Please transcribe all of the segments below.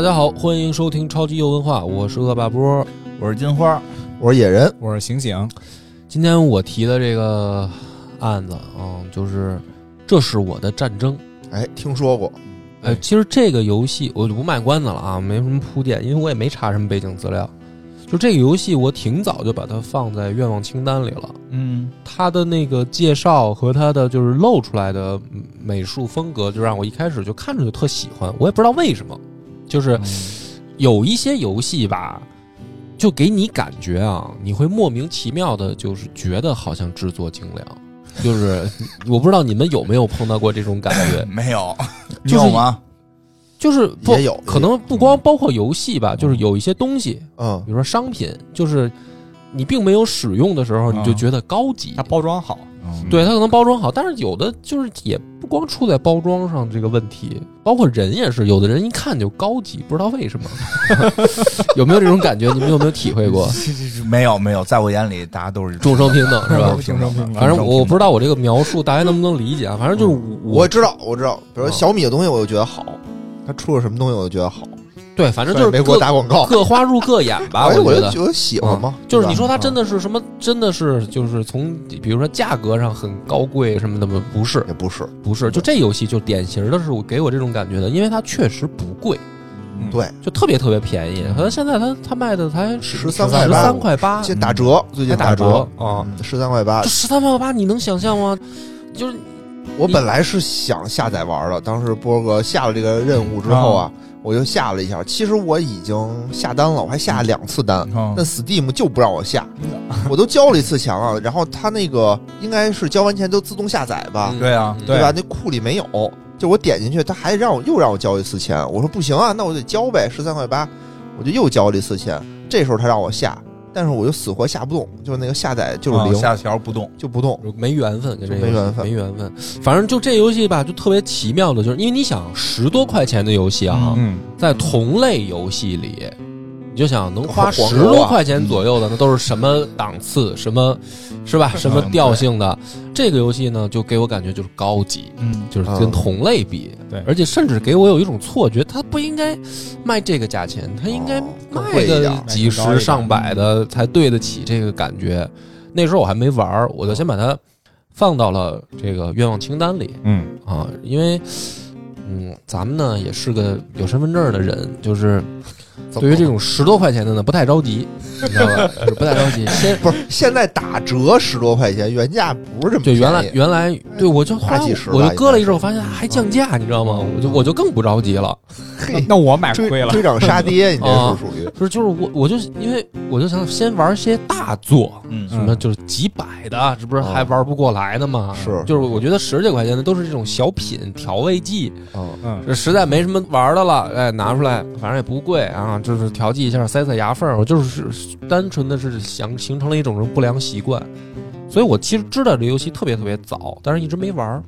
大家好，欢迎收听超级优文化，我是恶霸波。我是金花，我是野人，我是醒醒，今天我提的这个案子啊，就是这是我的战争。哎，听说过，哎，其实这个游戏我就不卖关子了啊，没什么铺垫，因为我也没查什么背景资料。就这个游戏，我挺早就把它放在愿望清单里了。嗯，它的那个介绍和它的就是露出来的美术风格，就让我一开始就看着就特喜欢。我也不知道为什么，就是有一些游戏吧，就给你感觉啊，你会莫名其妙的，就是觉得好像制作精良。就是我不知道你们有没有碰到过这种感觉，没有，你就是有吗？就是不也有可能不光包括游戏吧，就是有一些东西，嗯。比如说商品，就是你并没有使用的时候，你就觉得高级。它。包装好，嗯对，它可能包装好，但是有的就是也不光出在包装上这个问题，包括人也是，有的人一看就高级，不知道为什么，有没有这种感觉？你们有没有体会过？没有没有，在我眼里大家都是众生平等是吧众生平等反正我不知道我这个描述大家能不能理解啊？反正就是我知道，我知道，比如小米的东西，我就觉得好，它出了什么东西，我就觉得好，对，反正就是虽然没给我各打广告，各花入各眼吧，哎，我觉得就觉得喜欢嘛，就是你说它真嗯的是什么？真的是就是从比如说价格上很高贵什么的吗？不是，也不是，不是，就这游戏就典型的是我给我这种感觉的，因为它确实不贵，嗯对，就特别特别便宜。可能现在它它卖的才13十三块八，现打折，最近打折啊！嗯十三块八这。十三块八你能想象吗？就是我本来是想下载玩的，当时波哥下了这个任务之后啊，我就下了一下。其实我已经下单了，我还下了两次单，嗯但 Steam 就不让我下，我都交了一次钱了，然后他那个应该是交完钱就自动下载吧，嗯对啊，嗯对吧？那库里没有，就我点进去，他还让我又让我交一次钱，我说不行啊，那我得交呗，十三块八，我就又交了一次钱。这时候他让我下，但是我就死活下不动，就是那个下载就是零，啊下条不动，就不动。没缘分跟这个没缘分没缘分。反正就这游戏吧，就特别奇妙的，就是因为你想十多块钱的游戏啊，嗯，在同类游戏里，你就想能花十多块钱左右的，那都是什么档次、什么是吧？什么调性的？这个游戏呢，就给我感觉就是高级，嗯，就是跟同类比，对而且甚至给我有一种错觉，它不应该卖这个价钱，它应该卖个几十上百的才对得起这个感觉。那时候我还没玩儿，我就先把它放到了这个愿望清单里。嗯，啊，因为嗯，咱们呢也是个有身份证的人，就是对于这种十多块钱的呢不太着急，你知道吧？就是不太着急。先不是现在打折十多块钱，原价不是这么就原来原来对我就后来大几十吧我就搁了一阵，我发现还降价，你知道吗？我就我就更不着急了。嘿那我买亏了，追追涨杀跌，你这啊是属于不是，就是我我就因为我就想先玩些大作，嗯什么就是几百的，这不是还玩不过来的吗？是就是我觉得十几块钱的都是这种小品调味剂，嗯嗯，这实在没什么玩的了，哎，拿出来，反正也不贵啊，就是调剂一下，塞塞牙缝儿。我就是单纯的是想形成了一种不良习惯，所以我其实知道这游戏特别特别早，但是一直没玩儿。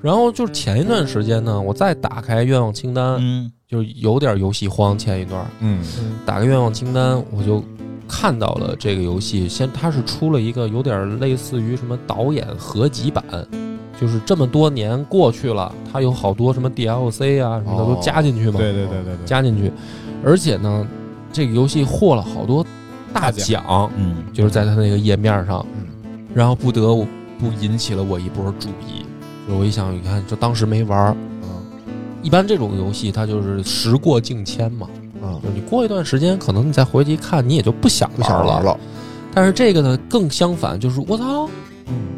然后就是前一段时间呢，我再打开愿望清单，嗯就是有点游戏荒。前一段嗯，打开愿望清单，我就看到了这个游戏，先它是出了一个有点类似于什么导演合集版，就是这么多年过去了，它有好多什么 DLC 啊什么的哦都加进去嘛，对对对对对，加进去，而且呢，这个游戏获了好多大大奖，嗯，就是在它那个页面上，嗯然后不得不引起了我一波注意。就我一想，你看，就当时没玩儿。嗯一般这种游戏它就是时过境迁嘛，嗯，就是你过一段时间，可能你再回去一看，你也就不想不想玩了。但是这个呢，更相反，就是我操，嗯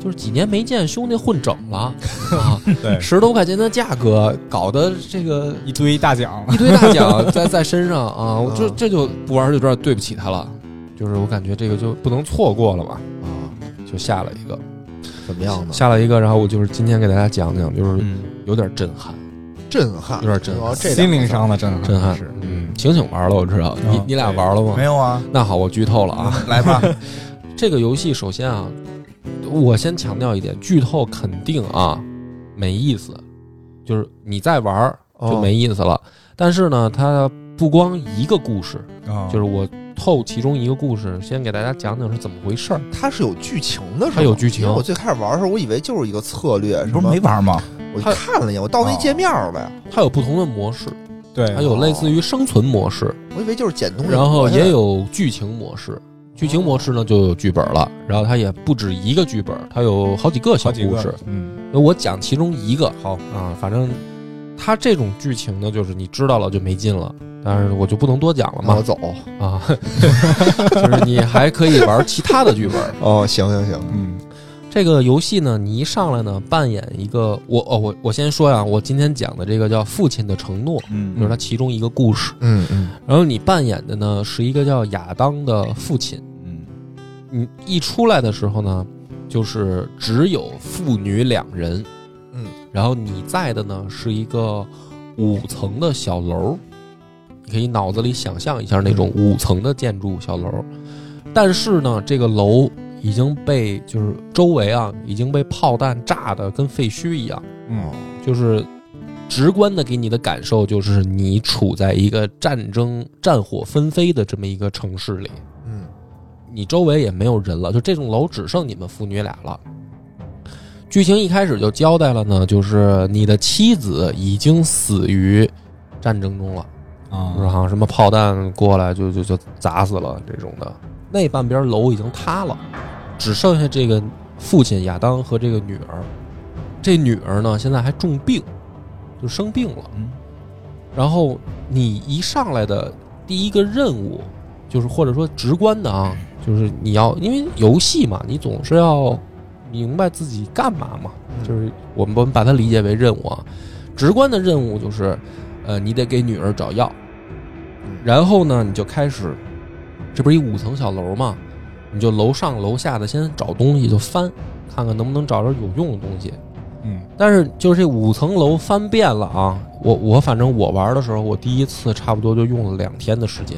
就是几年没见，兄弟混整了 啊！对，十多块钱的价格，搞得这个一堆大奖，一堆大奖在在身上啊！我这嗯这就不玩就有点对不起他了，就是我感觉这个就不能错过了嘛，啊，就下了一个，怎么样呢？下了一个，然后我就是今天给大家讲讲，就是嗯有点震撼，震撼，有点震撼心灵上的震撼，震撼是，嗯，醒醒玩了，我知道，你嗯你俩玩了吗没？有啊，那好，我剧透了啊，来吧，这个游戏首先啊，我先强调一点，剧透肯定啊没意思，就是你再玩儿就哦没意思了。但是呢，它不光一个故事，啊就是我透其中一个故事，先给大家讲讲是怎么回事儿。它是有剧情的，是吗它有剧情我最开始玩的时候，我以为就是一个策略，你不是什么没玩吗？我就看了一眼，我到那界面了呀。它有不同的模式，对，还有类似于生存模式，我以为就是捡东西，然后也有剧情模式。剧情模式呢就有剧本了，然后它也不止一个剧本，它有好几个小故事。，嗯，那我讲其中一个好，啊，反正它这种剧情呢，就是你知道了就没劲了，但是我就不能多讲了嘛我走。啊，就是你还可以玩其他的剧本。哦，行行行，嗯这个游戏呢，你一上来呢，扮演一个我哦，我我先说呀，我今天讲的这个叫《父亲的承诺》，嗯就是它其中一个故事。嗯嗯。然后你扮演的呢是一个叫亚当的父亲。嗯。你一出来的时候呢，就是只有父女两人，嗯，然后你在的呢是一个五层的小楼，你可以脑子里想象一下那种五层的建筑小楼，但是呢，这个楼已经被就是周围啊已经被炮弹炸的跟废墟一样，嗯。就是直观的给你的感受就是你处在一个战争战火纷飞的这么一个城市里。嗯。你周围也没有人了，就这栋楼只剩你们父女俩了。剧情一开始就交代了呢，就是你的妻子已经死于战争中了，就是啊，好像什么炮弹过来就就就砸死了这种的。那半边楼已经塌了，只剩下这个父亲亚当和这个女儿。这女儿呢，现在还重病，就生病了。嗯然后你一上来的第一个任务，就是或者说直观的啊，就是你要因为游戏嘛，你总是要明白自己干嘛嘛，就是我们我们把它理解为任务啊。直观的任务就是，呃，你得给女儿找药，然后呢，你就开始，这不是一五层小楼嘛，你就楼上楼下的先找东西就翻，看看能不能找着有用的东西。嗯但是就是这五层楼翻遍了啊！我我反正我玩的时候，我第一次差不多就用了两天的时间，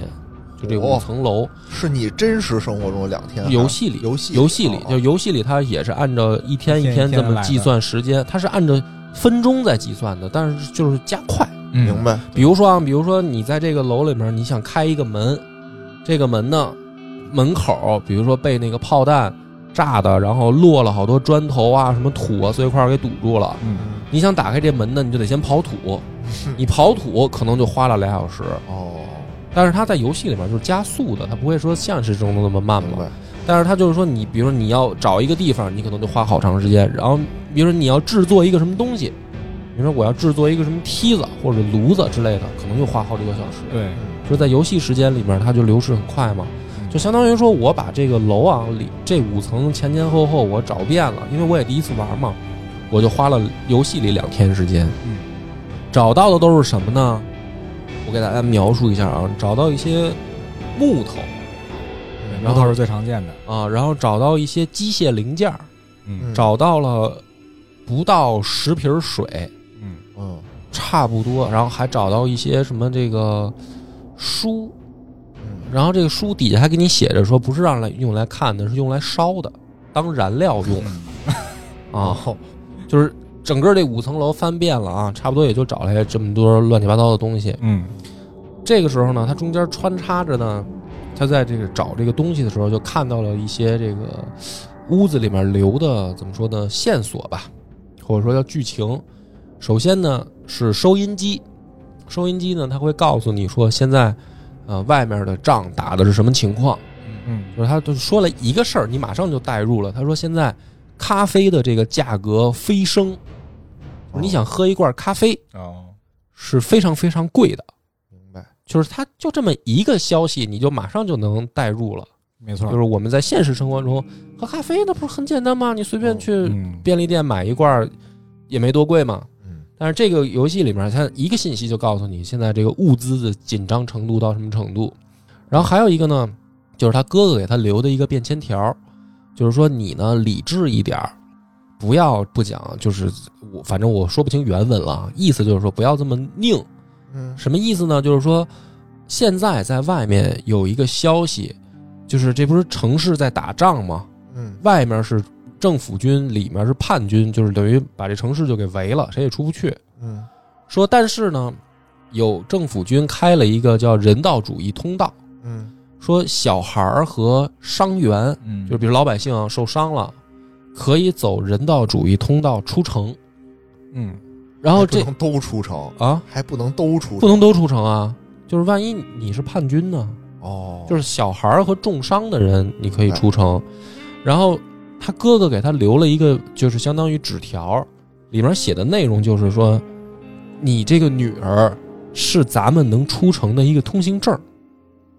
就这五哦层楼。是你真实生活中的两天，游戏里，游戏游戏里哦就游戏里，它也是按照一天一天天这么计算时间，它是按照分钟在计算的，但是就是加快。嗯明白？比如说啊，比如说你在这个楼里面，你想开一个门，这个门呢，门口比如说被那个炮弹炸的，然后落了好多砖头啊、什么土啊碎块给堵住了。嗯你想打开这门呢，你就得先刨土，你刨土可能就花了俩小时。哦，但是它在游戏里面就是加速的，它不会说现实中的那么慢嘛。但是它就是说，你比如说你要找一个地方，你可能就花好长时间。然后比如说你要制作一个什么东西，比如说我要制作一个什么梯子或者炉子之类的，可能又花好几个小时。对，就是在游戏时间里面，它就流逝很快嘛。就相当于说我把这个楼啊里这五层前前后后我找遍了，因为我也第一次玩嘛，我就花了游戏里两天时间。嗯，找到的都是什么呢？我给大家描述一下啊，找到一些木头然后是最常见的，啊，然后找到一些机械零件儿，嗯找到了不到十瓶水，嗯嗯差不多，然后还找到一些什么这个书，嗯然后这个书底下还给你写着说，不是让来用来看的，是用来烧的，当燃料用啊。就是整个这五层楼翻遍了啊，差不多也就找来这么多乱七八糟的东西。嗯这个时候呢，它中间穿插着呢，他在这个找这个东西的时候，就看到了一些这个屋子里面留的怎么说呢线索吧，或者说叫剧情。首先呢是收音机，收音机呢它会告诉你说现在呃外面的仗打的是什么情况，嗯就是他就说了一个事儿，你马上就带入了。他说现在咖啡的这个价格飞升，就是你想喝一罐咖啡哦，是非常非常贵的。明白？就是他就这么一个消息，你就马上就能带入了。没错，就是我们在现实生活中喝咖啡，那不是很简单吗？你随便去嗯便利店买一罐儿也没多贵嘛。嗯但是这个游戏里面，它一个信息就告诉你现在这个物资的紧张程度到什么程度。然后还有一个呢，就是他哥哥给他留的一个便签条，就是说你呢理智一点儿，不要不讲，就是我反正我说不清原文了啊，意思就是说不要这么拧。嗯什么意思呢？就是说，现在在外面有一个消息，就是这不是城市在打仗吗？嗯外面是政府军，里面是叛军，就是等于把这城市就给围了，谁也出不去。嗯。说，但是呢，有政府军开了一个叫人道主义通道，嗯。说小孩儿和伤员，嗯，就比如老百姓啊受伤了，可以走人道主义通道出城。嗯。然后这不能都出城，啊，还不能都出城，不能都出城啊，就是万一你是叛军呢，哦，就是小孩儿和重伤的人你可以出城。然后他哥哥给他留了一个，就是相当于纸条，里面写的内容就是说，你这个女儿是咱们能出城的一个通行证。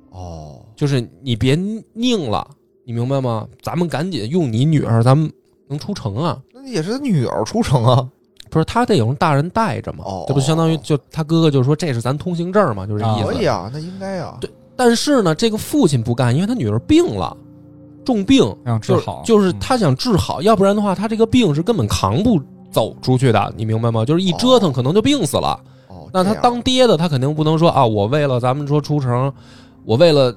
哦，就是你别拧了，你明白吗？咱们赶紧用你女儿，咱们能出城啊！那也是他女儿出城啊，不是他得有人大人带着嘛，哦这不相当于就他哥哥就说这是咱通行证嘛，就是这意思。可以啊，那应该啊，对但是呢，这个父亲不干，因为他女儿病了，重病，就是想治好，嗯就是他想治好，要不然的话，他这个病是根本扛不走出去的，你明白吗？就是一折腾，可能就病死了。哦，那他当爹的，他肯定不能说啊，我为了咱们说出城，我为了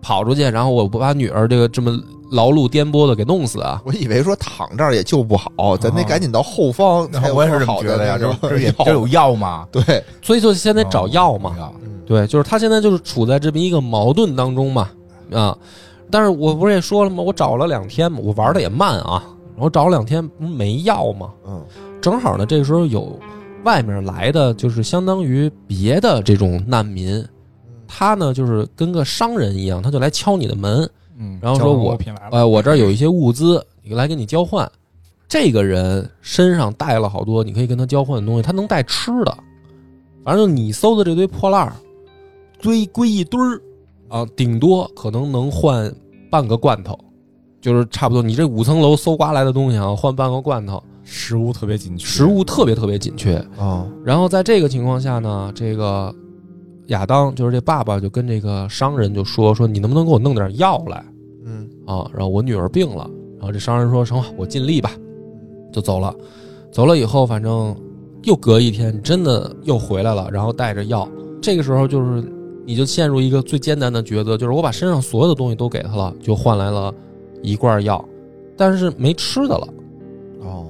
跑出去，然后我不把女儿这个这么劳碌颠簸的给弄死啊！我以为说躺这儿也救不好，咱得哦赶紧到后方我也是这么觉得呀，那个这这也这有药吗？对，所以就先得找药嘛。对，就是他现在就是处在这么一个矛盾当中嘛，啊，但是我不是也说了吗？我找了两天嘛，我玩的也慢啊，我找了两天不没药吗？嗯正好呢，这个时候有外面来的，就是相当于别的这种难民，他呢就是跟个商人一样，他就来敲你的门，嗯，然后说我我这儿有一些物资，你来跟你交换。这个人身上带了好多你可以跟他交换的东西，他能带吃的，反正你搜的这堆破烂儿，堆归一堆儿啊，顶多可能能换半个罐头，就是差不多。你这五层楼搜刮来的东西啊，换半个罐头，食物特别紧缺，食物特别特别紧缺。啊然后在这个情况下呢，这个亚当就是这爸爸就跟这个商人就说说你能不能给我弄点药来嗯啊？然后我女儿病了，然后这商人说成吧，我尽力吧，就走了。走了以后，反正又隔一天，真的又回来了，然后带着药。这个时候就是你就陷入一个最艰难的抉择，就是我把身上所有的东西都给他了，就换来了一罐药，但是没吃的了。哦，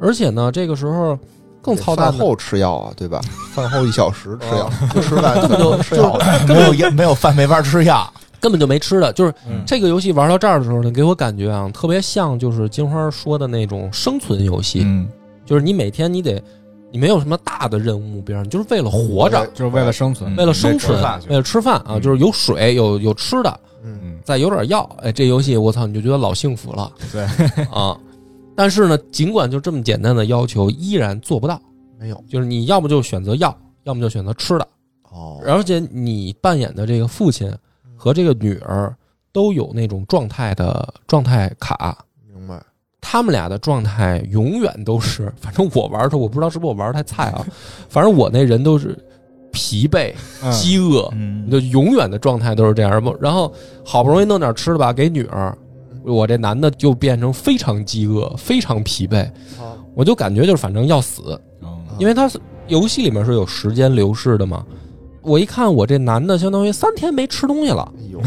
而且呢，这个时候更操蛋的，饭后吃药啊，对吧？饭后一小时吃药，不吃饭根本就吃药，没有药没有饭没法吃药，根本就没吃的。就是嗯这个游戏玩到这儿的时候呢，给我感觉啊，特别像就是金花说的那种生存游戏，嗯，就是你每天你得，你没有什么大的任务目标，你就是为了活着，就是为了生存嗯，为了生存为了吃饭，为了吃饭啊，嗯就是有水有有吃的，嗯嗯，再有点药，哎，这游戏我操，你就觉得老幸福了对，啊。但是呢，尽管就这么简单的要求，依然做不到。没有就是你要么就选择药，要么就选择吃的。哦，而且你扮演的这个父亲和这个女儿都有那种状态的状态卡，他们俩的状态永远都是，反正我玩的时候，我不知道是不是我玩的太菜啊，反正我那人都是疲惫、嗯。饥饿，嗯。就永远的状态都是这样。然后好不容易弄点吃的吧给女儿，我这男的就变成非常饥饿、非常疲惫，啊我就感觉就是反正要死，嗯因为他是游戏里面是有时间流逝的嘛。我一看我这男的相当于三天没吃东西了，哎呦，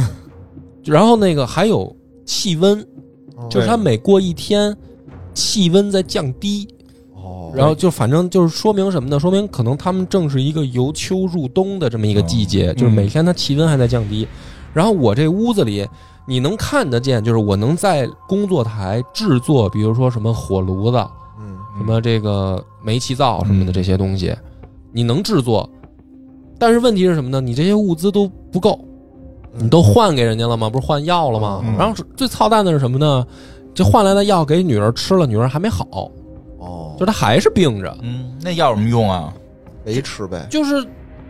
然后那个还有气温，哦就是它每过一天气温在降低，哦，然后就反正就是说明什么呢？说明可能他们正是一个由秋入冬的这么一个季节，嗯就是每天它气温还在降低。然后我这屋子里你能看得见，就是我能在工作台制作，比如说什么火炉子、嗯什么这个煤气灶什么的这些东西，你能制作。但是问题是什么呢？你这些物资都不够，你都换给人家了吗？不是换药了吗？嗯然后最操蛋的是什么呢？这换来的药给女儿吃了，女儿还没好，哦，就她还是病着。嗯，那药有什么用啊？没吃呗，就是，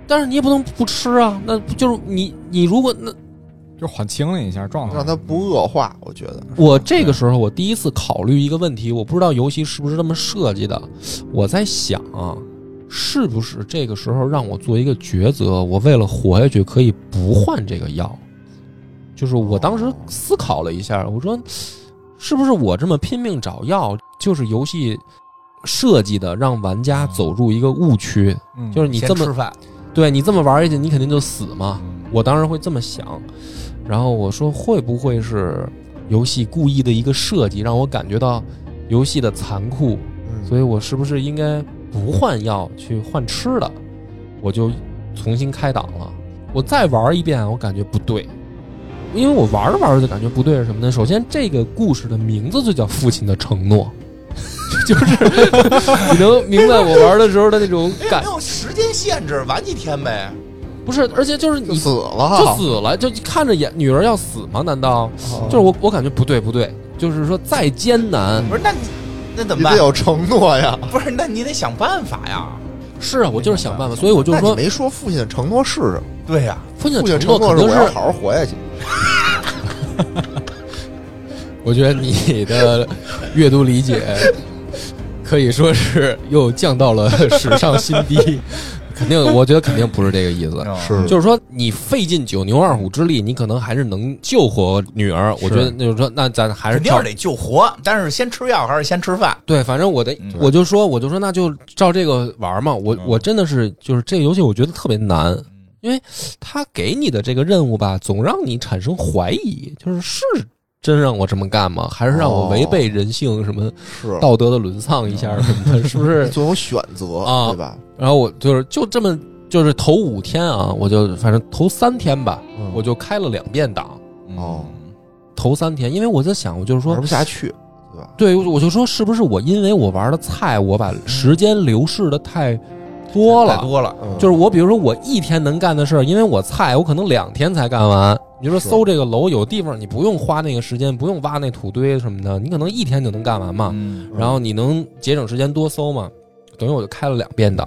但是你也不能不吃啊。那不就是你你如果那就缓清了一下状态，让它不恶化，我觉得我这个时候我第一次考虑一个问题，我不知道游戏是不是这么设计的。我在想啊，是不是这个时候让我做一个抉择，我为了活下去可以不换这个药？就是我当时思考了一下，我说，是不是我这么拼命找药，就是游戏设计的让玩家走入一个误区？嗯就是你这么吃饭，对你这么玩下去，你肯定就死嘛。嗯我当时会这么想，然后我说会不会是游戏故意的一个设计，让我感觉到游戏的残酷，嗯，所以我是不是应该不换药去换吃的？我就重新开档了。我再玩一遍，我感觉不对，因为我玩着玩着就感觉不对是什么呢？首先，这个故事的名字就叫《父亲的承诺》，就是 你能明白我玩的时候的那种感没，有时间限制，玩几天呗。不是，而且就是你死了就，死了，就看着眼女儿要死吗？难道哦就是我我感觉不对不对，就是说再艰难不是，那你那怎么办？你得有承诺呀。不是，那你得想办法呀。是啊，我就是想办法，所以我就是说，没说父亲的承诺是什么？对呀，父亲父亲的承诺肯定是，承诺是我要好好活下去。我觉得你的阅读理解可以说是又降到了史上新低，肯定，我觉得肯定不是这个意思。嗯是就是说，你费尽九牛二虎之力，你可能还是能救活女儿。我觉得，就是说，那咱还是照肯定是得救活，但是先吃药还是先吃饭？对，反正我的嗯我就说，我就说，那就照这个玩嘛。我嗯我真的是，就是这个游戏，我觉得特别难，因为他给你的这个任务吧，总让你产生怀疑，就是是真让我这么干吗？还是让我违背人性什么是道德的沦丧一下什么的？是不是 你？总有选择，啊对吧？然后我就是就这么，就是头五天啊，我就反正头三天吧，嗯我就开了两遍档。哦头三天，因为我在想，我就是说玩，不下去，对吧？对，我就说是不是我因为我玩的菜，我把时间流逝的太多了。太多了。嗯就是我，比如说我一天能干的事儿，因为我菜，我可能两天才干完。你说搜这个楼，有地方你不用花那个时间，不用挖那土堆什么的，你可能一天就能干完嘛。嗯然后你能节省时间多搜嘛，等于我就开了两遍档。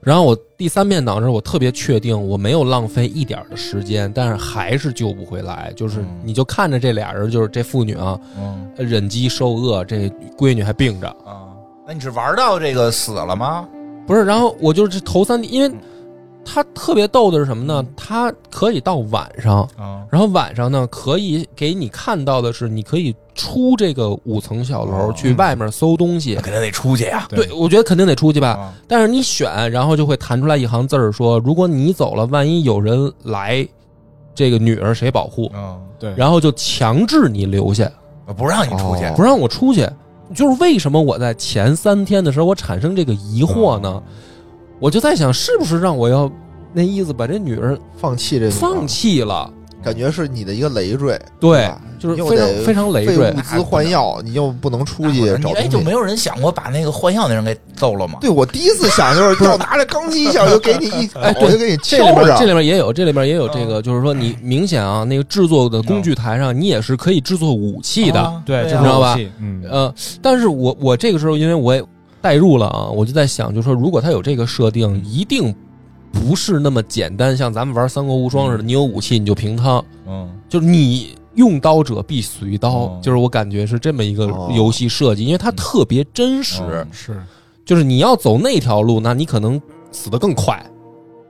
然后我第三遍档的时候，我特别确定我没有浪费一点儿的时间，但是还是救不回来。就是嗯你就看着这俩人，就是这妇女啊，嗯忍饥受饿，这闺女还病着，啊，那你是玩到这个死了吗？不是。然后我就是头三天，因为嗯他特别逗的是什么呢？他可以到晚上，啊然后晚上呢可以给你看到的是，你可以出这个五层小楼哦去外面搜东西。肯定得出去呀。对，我觉得肯定得出去吧。啊但是你选，然后就会弹出来一行字儿说：如果你走了，万一有人来，这个女儿谁保护？嗯，对，然后就强制你留下，不让你出去哦不让我出去。就是为什么我在前三天的时候我产生这个疑惑呢？我就在想，是不是让我要那意思把这女儿放弃这个放，弃了？感觉是你的一个累赘，对，就是你非常非常累赘物。资换药，你又不能出去找你哎，就。没有人想过把那个换药那人给揍了吗？对我第一次想就是 要拿着钢筋一下就给你一哎对就给你这里敲上面这，里面也有，这里面也有这个，就是说你明显啊，那个制作的工具台上，你也是可以制作武器的。啊对，你知道吧嗯，呃，但是我我这个时候，因为我也代入了啊，我就在想，就是说，如果他有这个设定，一定不是那么简单，像咱们玩《三国无双》似的，你有武器你就平仓，嗯。就是你用刀者必死于刀，哦就是我感觉是这么一个哦。游戏设计，因为它特别真实，哦是就是你要走那条路，那你可能死得更快。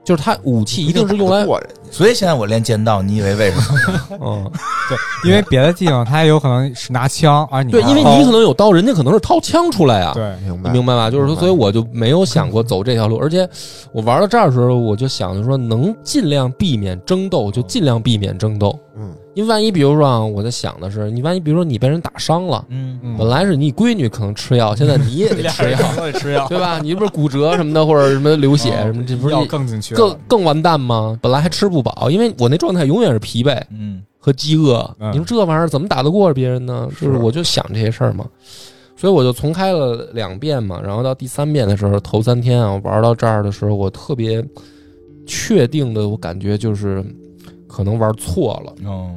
就是它武器一定是用来，过人。家所以现在我练剑道，你以为为什么？嗯，对，因为别的地方他也有可能是拿枪，而你对，因为你可能有刀，人家可能是掏枪出来啊。对明白明白吧？就是说，所以我就没有想过走这条路，而且我玩到这儿的时候，我就想着说，能尽量避免争斗，就尽量避免争斗。嗯，因为万一，比如说啊，我在想的是，你万一比如说你被人打伤了，嗯嗯本来是你闺女可能吃药，现在你也得吃药，都得吃药，对吧？你不是骨折什么的，或者什么流血什么，这不是药更进去更更完蛋吗？本来还吃不饱，因为我那状态永远是疲惫嗯和饥饿。嗯你说这玩意儿怎么打得过别人呢？就是我就想这些事儿嘛，所以我就重开了两遍嘛。然后到第三遍的时候，头三天啊，我玩到这儿的时候，我特别确定的，我感觉就是可能玩错了，嗯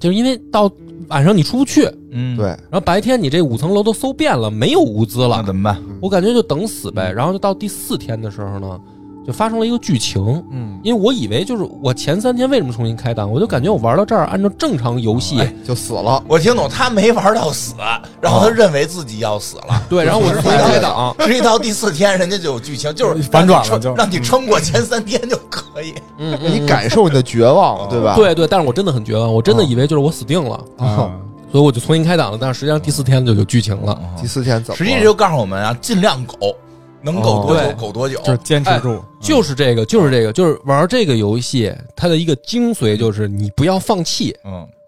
就是因为到晚上你出不去，嗯，对，然后白天你这五层楼都搜遍了，没有物资了，那怎么办？我感觉就等死呗。然后就到第四天的时候呢，就发生了一个剧情。嗯，因为我以为就是我前三天为什么重新开档，我就感觉我玩到这儿，按照正常游戏，哎就死了。我听懂，他没玩到死，然后他认为自己要死了。对，然后我就重新开档，实际到第四天，人家就有剧情，就是反转了让你撑就让你撑过前三天就可以。嗯，你嗯感受你的绝望，对吧？对对，但是我真的很绝望，我真的以为就是我死定了，啊所以我就重新开档了。但是实际上第四天就有剧情了，第四天怎么？实际这就告诉我们啊，尽量苟，能苟多久对。苟多久。就是坚持住，就是这个，就是这个，就是玩这个游戏，它的一个精髓就是你不要放弃，嗯，对，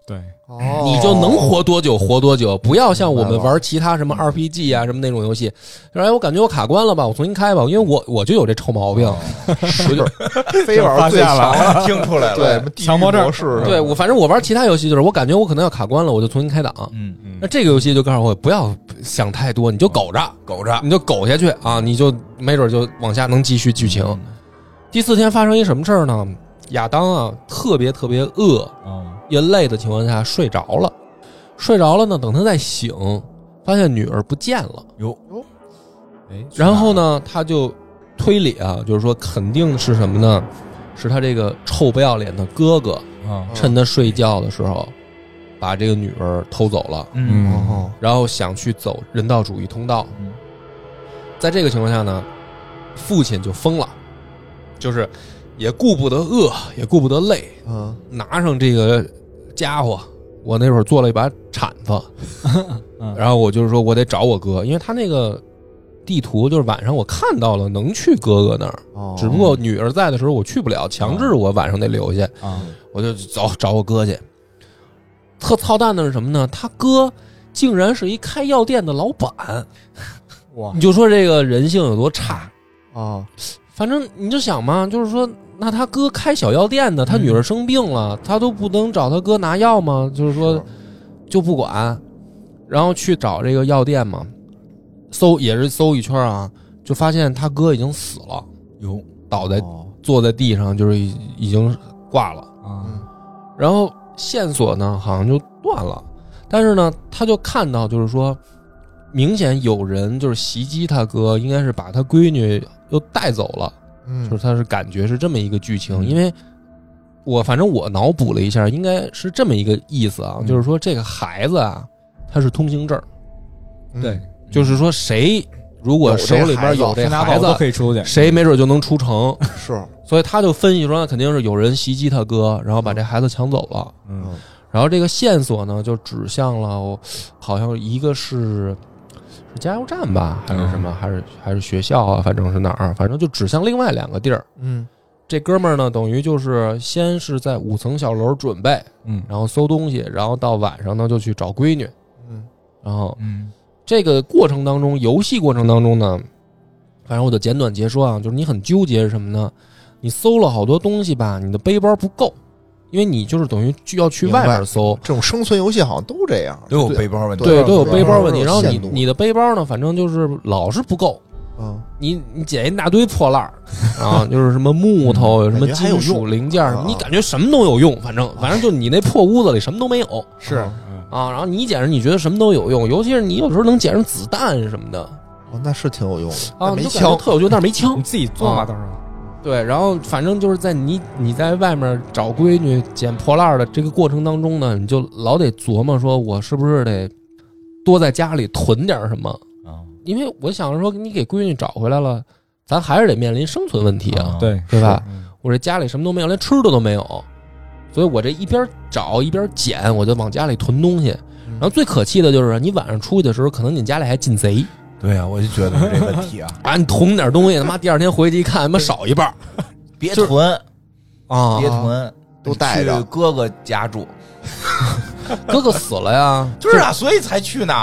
哦。你就能活多久活多久，不要像我们玩其他什么 RPG 啊什么那种游戏，就是哎，我感觉我卡关了吧，我重新开吧，因为我我就有这臭毛病，我就 非玩最强，听出来了。对，强迫症。对我反正我玩其他游戏就是我感觉我可能要卡关了，我就重新开档。嗯。嗯。那这个游戏就告诉我不要想太多，你就苟着，苟着，你就苟下去啊，你就没准就往下能继续剧情。第四天发生一什么事儿呢？亚当啊，特别特别饿，嗯也累的情况下睡着了，睡着了呢，等他再醒，发现女儿不见了。哟。哟，哎，然后呢，他就推理啊，就是说肯定是什么呢？是他这个臭不要脸的哥哥，啊，趁他睡觉的时候，把这个女儿偷走了，嗯。哦，然后想去走人道主义通道。嗯。在这个情况下呢，父亲就疯了，就是也顾不得饿，也顾不得累，嗯。拿上这个家伙，我那会儿做了一把铲子，嗯。然后我就是说我得找我哥，因为他那个地图就是晚上我看到了能去哥哥那儿，哦，只不过女儿在的时候我去不了，强制我晚上得留下，啊，我就走找我哥去。特操蛋的是什么呢？他哥竟然是一开药店的老板，哇。你就说这个人性有多差。啊，反正你就想嘛，就是说，那他哥开小药店的，他女儿生病了，他都不能找他哥拿药吗？就是说，就不管，然后去找这个药店嘛，搜也是搜一圈啊，就发现他哥已经死了，哟，倒在哦。坐在地上，就是已已经挂了。啊，然后线索呢好像就断了，但是呢，他就看到就是说，明显有人就是袭击他哥，应该是把他闺女又带走了。嗯，就是他是感觉是这么一个剧情，嗯。因为我反正我脑补了一下，应该是这么一个意思啊，嗯。就是说这个孩子啊，他是通行证，嗯。对，就是说谁如果手里边有这孩子，可以出去，谁没准就能出城，是，所以他就分析说，那肯定是有人袭击他哥，然后把这孩子抢走了。嗯。然后这个线索呢，就指向了，好像一个是是加油站吧，还是什么，还是还是学校啊，反正是哪儿，反正就指向另外两个地儿。嗯这哥们儿呢，等于就是先是在五层小楼准备，嗯然后搜东西，然后到晚上呢就去找闺女，嗯然后嗯这个过程当中，游戏过程当中呢，反正我就简短截说啊，就是你很纠结是什么呢？你搜了好多东西吧，你的背包不够，因为你就是等于就要去外面搜，这种生存游戏好像都这样，都有背包问题，对，都有背包问题。然后你你的背包呢，反正就是老是不够，嗯。你你捡一大堆破烂儿啊，就是什么木头，有什么金属零件什么，啊。你感觉什么都有用，反正反正就你那破屋子里什么都没有是。啊。然后你捡着你觉得什么都有用，尤其是你有时候能捡上子弹什么的。哦，那是挺有用的啊，没你感觉枪，特有用，但是没枪。你。自己做嘛，啊。到时候对，然后反正就是在你你在外面找闺女捡破烂的这个过程当中呢，你就老得琢磨说，我是不是得多在家里囤点什么？啊，因为我想着说，你给闺女找回来了，咱还是得面临生存问题啊，啊对对吧？嗯我这家里什么都没有，连吃的都没有，所以我这一边找一边捡，我就往家里囤东西。然后最可气的就是你晚上出去的时候，可能你家里还进贼对呀，我就觉得是这问题啊，啊，你囤点东西，他妈第二天回去一看，他妈少一半儿。就是别囤，啊。别囤，都带着。去哥哥家住。哥哥死了呀，就是啊，所以才去呢。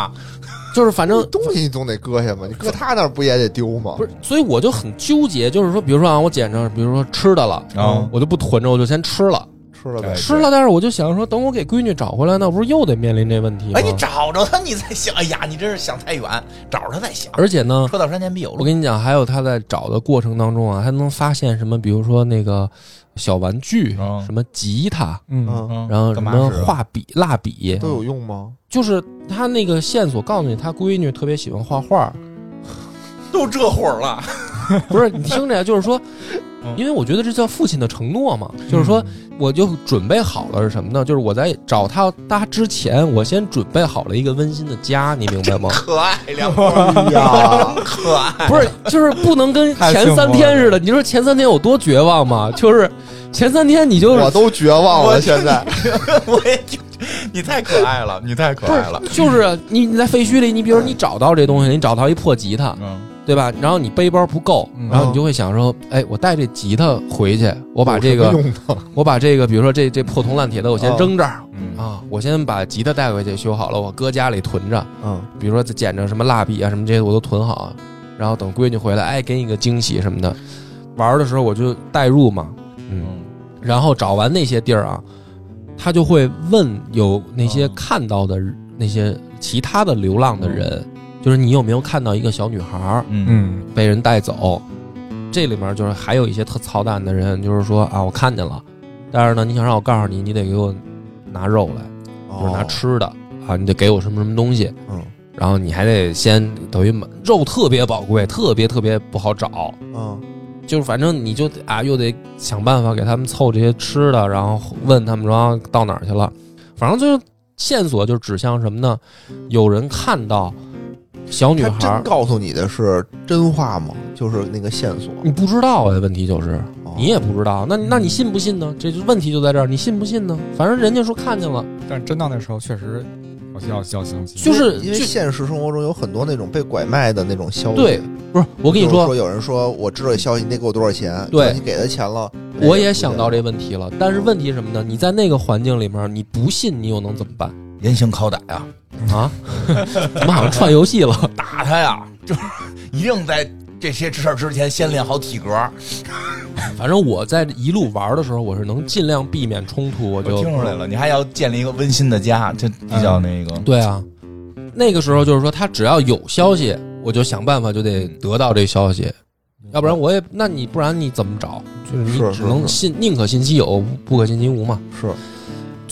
就是反正 东西你总得搁下嘛，你搁他那儿不也得丢吗？不是，所以我就很纠结，就是说，比如说啊，我捡着，比如说吃的了，啊。我就不囤着，我就先吃了，吃了呗哎，吃了，但是我就想说，等我给闺女找回来，那不是又得面临这问题吗？哎，你找着他，你再想。哎呀，你真是想太远，找着他再想。而且呢，车到山前必有路。我跟你讲，还有他在找的过程当中啊，还能发现什么？比如说那个小玩具，嗯什么吉他，嗯嗯，嗯然后什么画笔、蜡笔，都有用吗？就是他那个线索告诉你，他闺女特别喜欢画画。都这会儿了，不是你听着呀，就是说嗯，因为我觉得这叫父亲的承诺嘛，就是说，我就准备好了是什么呢？就是我在找他搭之前，我先准备好了一个温馨的家，你明白吗？可爱两个 可爱。不是，就是不能跟前三天似的。你说前三天有多绝望吗？就是前三天你就 我都绝望了，现在我也就，你太可爱了，你太可爱了。就是你你在废墟里，你比如你找到这东西，你找到一破吉他，嗯对吧？然后你背包不够，嗯。然后你就会想说，哎，我带这吉他回去，我把这个 我把这个，比如说这这破铜烂铁的，我先哦扔这儿嗯。啊，我先把吉他带回去修好了，我搁家里囤着。嗯。比如说捡着什么蜡笔啊什么这些我都囤好，然后等闺女回来，哎，给你个惊喜什么的。玩的时候我就代入嘛，嗯，嗯。然后找完那些地儿啊，他就会问有那些看到的那些其他的流浪的人，就是你有没有看到一个小女孩儿嗯。嗯被人带走？这里面就是还有一些特操蛋的人，就是说啊，我看见了，但是呢，你想让我告诉你，你得给我拿肉来，就是拿吃的啊，你得给我什么什么东西，嗯。然后你还得先等于买肉特别宝贵，特别特别不好找，嗯。就是反正你就啊，又得想办法给他们凑这些吃的，然后问他们说啊到哪儿去了，反正就是线索就指向什么呢？有人看到小女孩儿，告诉你的是真话吗？就是那个线索，你不知道啊，问题就是哦你也不知道，那那你信不信呢？这就问题就在这儿，你信不信呢？反正人家说看见了，但真到那时候确实要要要相信，就是因为现实生活中有很多那种被拐卖的那种消息。对，不是我跟你说说，，有人说我知道这消息，你得给我多少钱？对你给他钱了，我也想到这问题了，但是问题什么呢？你在那个环境里面，你不信，你又能怎么办严刑拷打呀，啊？怎么好像串游戏了？打他呀，就是一定在这些事儿之前先练好体格。反正我在一路玩的时候，我是能尽量避免冲突，我我就听出来了，你还要建立一个温馨的家，这比较那个。对啊。那个时候就是说，他只要有消息，我就想办法就得得到这消息，要不然我也，那你不然你怎么找？就是你只能信，宁可信其有，不可信其无嘛。是，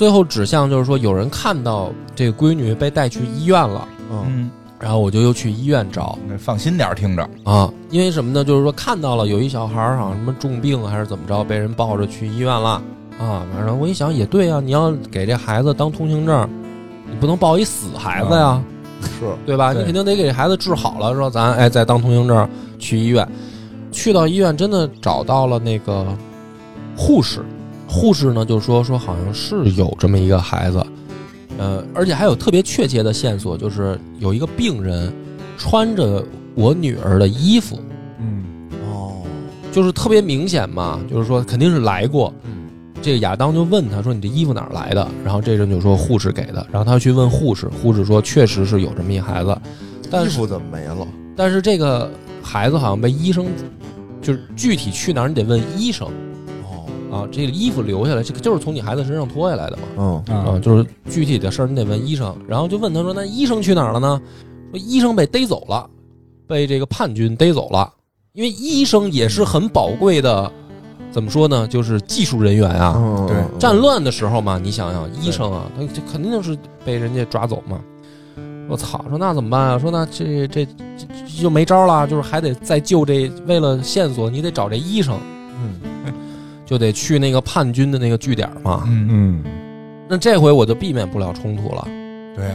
最后指向就是说，有人看到这个闺女被带去医院了，嗯嗯，然后我就又去医院找那放心点儿听着。啊，因为什么呢？就是说看到了有一小孩儿好像什么重病还是怎么着，被人抱着去医院了啊。反正我一想也对啊，你要给这孩子当通行证，你不能抱一死孩子呀，是，对吧？对你肯定得给孩子治好了，说咱哎再当通行证去医院。去到医院真的找到了那个护士，护士呢就说说好像是有这么一个孩子，呃，而且还有特别确切的线索，就是有一个病人穿着我女儿的衣服，嗯哦，就是特别明显嘛，就是说肯定是来过。嗯，这个亚当就问他说：“你这衣服哪儿来的？”然后这人就说：“护士给的。”然后他去问护士，护士说：“确实是有这么一孩子，但是衣服怎么没了？但是这个孩子好像被医生，就是具体去哪儿你得问医生哦，啊。这个衣服留下来，这个就是从你孩子身上脱下来的嘛。嗯啊，啊就是具体的事儿你得问医生。然后就问他说：“那医生去哪儿了呢？”说医生被逮走了，被这个叛军逮走了。因为医生也是很宝贵的，怎么说呢？就是技术人员啊。嗯，对嗯战乱的时候嘛，你想想，医生啊，他这肯定是被人家抓走嘛。我操！说那怎么办啊？说那这这这这就没招了，就是还得再救这，为了线索，你得找这医生，嗯，就得去那个叛军的那个据点嘛。嗯，嗯那这回我就避免不了冲突了，对呀，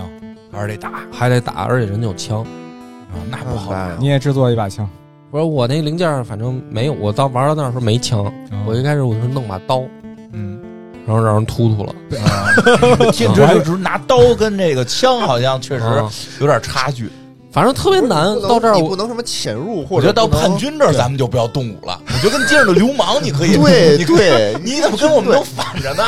还是得打还得打，而且人家有枪。啊，那不好打。你也制作一把枪，不是我那零件反正没有，我到玩到那儿时候没枪，我一开始我是弄把刀，嗯，然后让人突突了。啊听这就是拿刀跟这个枪好像确实啊有点差距。反正特别难到这儿我你不能什么潜入，或我觉得到叛军这儿咱们就不要动武了。我觉得跟街上的流氓你可以，对你对，你怎么跟我们都反着呢？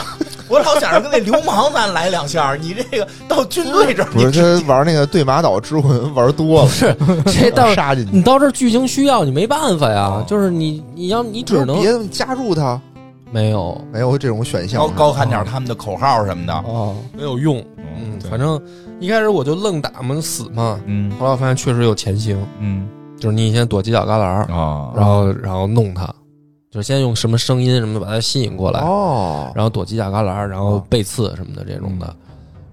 我老想着跟那流氓咱来两下，你这个到军队这儿，不是他玩那个对马岛之魂玩多了，不是这到杀进去你，到这剧情需要，你没办法呀哦。就是你你要你只能别加入他，没有没有这种选项高。高喊点他们的口号什么的。哦没有用。嗯嗯，反正一开始我就愣打嘛，死嘛。嗯后来我发现确实有前行，嗯就是你先躲犄角旮旯儿，啊然后然后弄他，就是先用什么声音什么的把他吸引过来，哦，然后躲犄角旮旯儿，然后背刺什么的这种的，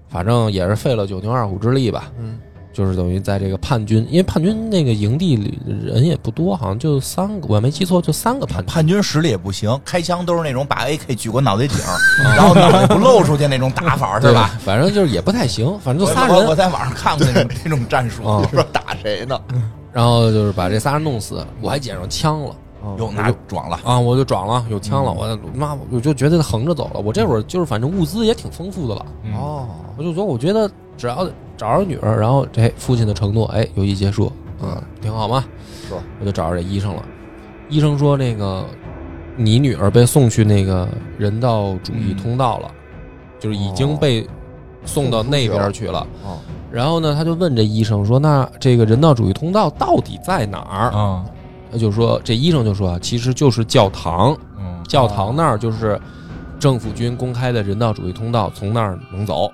反正也是费了九牛二虎之力吧。嗯，就是等于在这个叛军，因为叛军那个营地里人也不多，好像就三个，我没记错，就三个叛军。叛军实力也不行，开枪都是那种把 AK 举过脑袋顶，然后脑袋不露出去那种打法，对吧？？反正就是也不太行，反正就仨人，我我在网上看过那种 那种战术，啊不知道打谁呢？然后就是把这仨人弄死，我还捡上枪了。又拿壮了。啊，我就撞了，有枪了，我妈我就觉得横着走了，我这会儿就是反正物资也挺丰富的了，哦，我就说我觉得只要找着女儿，然后这父亲的承诺，哎，游戏结束，嗯，挺好嘛，是我就找着这医生了，医生说那个你女儿被送去那个人道主义通道了，就是已经被送到那边去了。哦，然后呢，他就问这医生说：“那这个人道主义通道到底在哪儿？啊，？”他就说，这医生就说啊，其实就是教堂，嗯。教堂那儿就是政府军公开的人道主义通道，从那儿能走。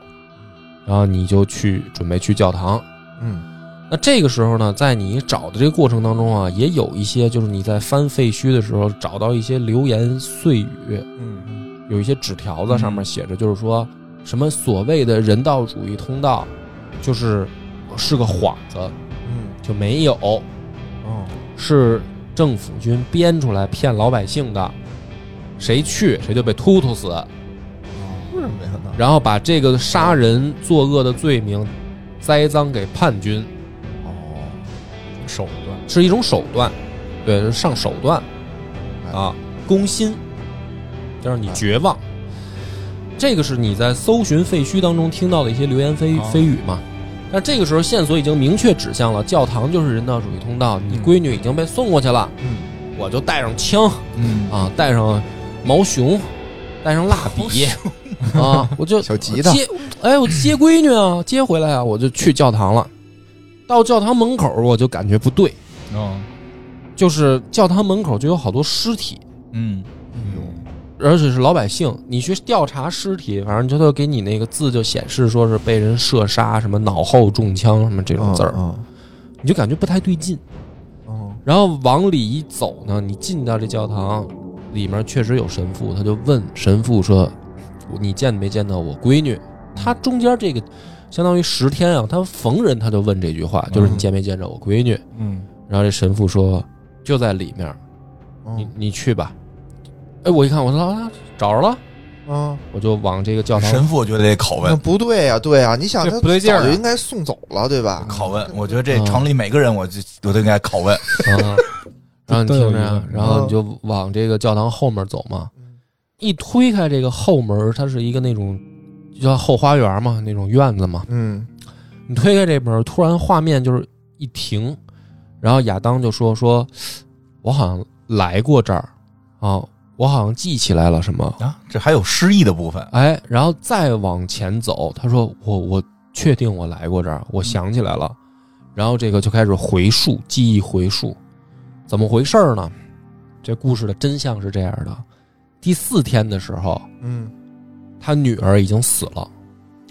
然后你就去准备去教堂。嗯，那这个时候呢，在你找的这个过程当中啊，也有一些就是你在翻废墟的时候找到一些流言碎语，嗯有一些纸条子上面写着，就是说什么所谓的人道主义通道，就是是个幌子，嗯。就没有，哦。是政府军编出来骗老百姓的，谁去谁就被突突死，为什么呀？那然后把这个杀人作恶的罪名栽赃给叛军，哦，手段，是一种手段，对，是上手段。啊，攻心，就让你绝望。这个是你在搜寻废墟当中听到的一些流言蜚哦。蜚语嘛？但这个时候线索已经明确指向了教堂就是人道主义通道，你嗯。闺女已经被送过去了，嗯。我就带上枪嗯。啊，带上毛熊，带上蜡笔啊，我就小吉他。接，哎，我接闺女啊，接回来啊，我就去教堂了。到教堂门口，我就感觉不对，嗯就是教堂门口就有好多尸体，嗯而且是老百姓。你去调查尸体，反正就都给你那个字就显示说是被人射杀，什么脑后中枪什么这种字儿，嗯你就感觉不太对劲。嗯然后往里一走呢，你进到这教堂里面，确实有神父，他就问神父说：“你见没见到我闺女？”他中间这个相当于十天啊，他逢人他就问这句话，就是你见没见着我闺女？嗯，然后这神父说就在里面，你嗯你去吧。哎，我一看，我说啊，找着了，嗯，我就往这个教堂。神父我觉得得拷那问，不对呀，对呀，你想这他不对劲儿啊。早就应该送走了，对吧？拷问，我觉得这嗯城里每个人我就我都应该拷问，啊，然后你听着然后你就往这个教堂后面走嘛。一推开这个后门，它是一个那种叫后花园嘛，那种院子嘛。嗯。你推开这门，突然画面就是一停，然后亚当就说：“说我好像来过这儿。啊，我好像记起来了什么。啊，这还有失忆的部分”，哎，然后再往前走，他说：“我我确定我来过这儿，我想起来了。”然后这个就开始回溯，记忆回溯，怎么回事儿呢？这故事的真相是这样的：第四天的时候，嗯他女儿已经死了。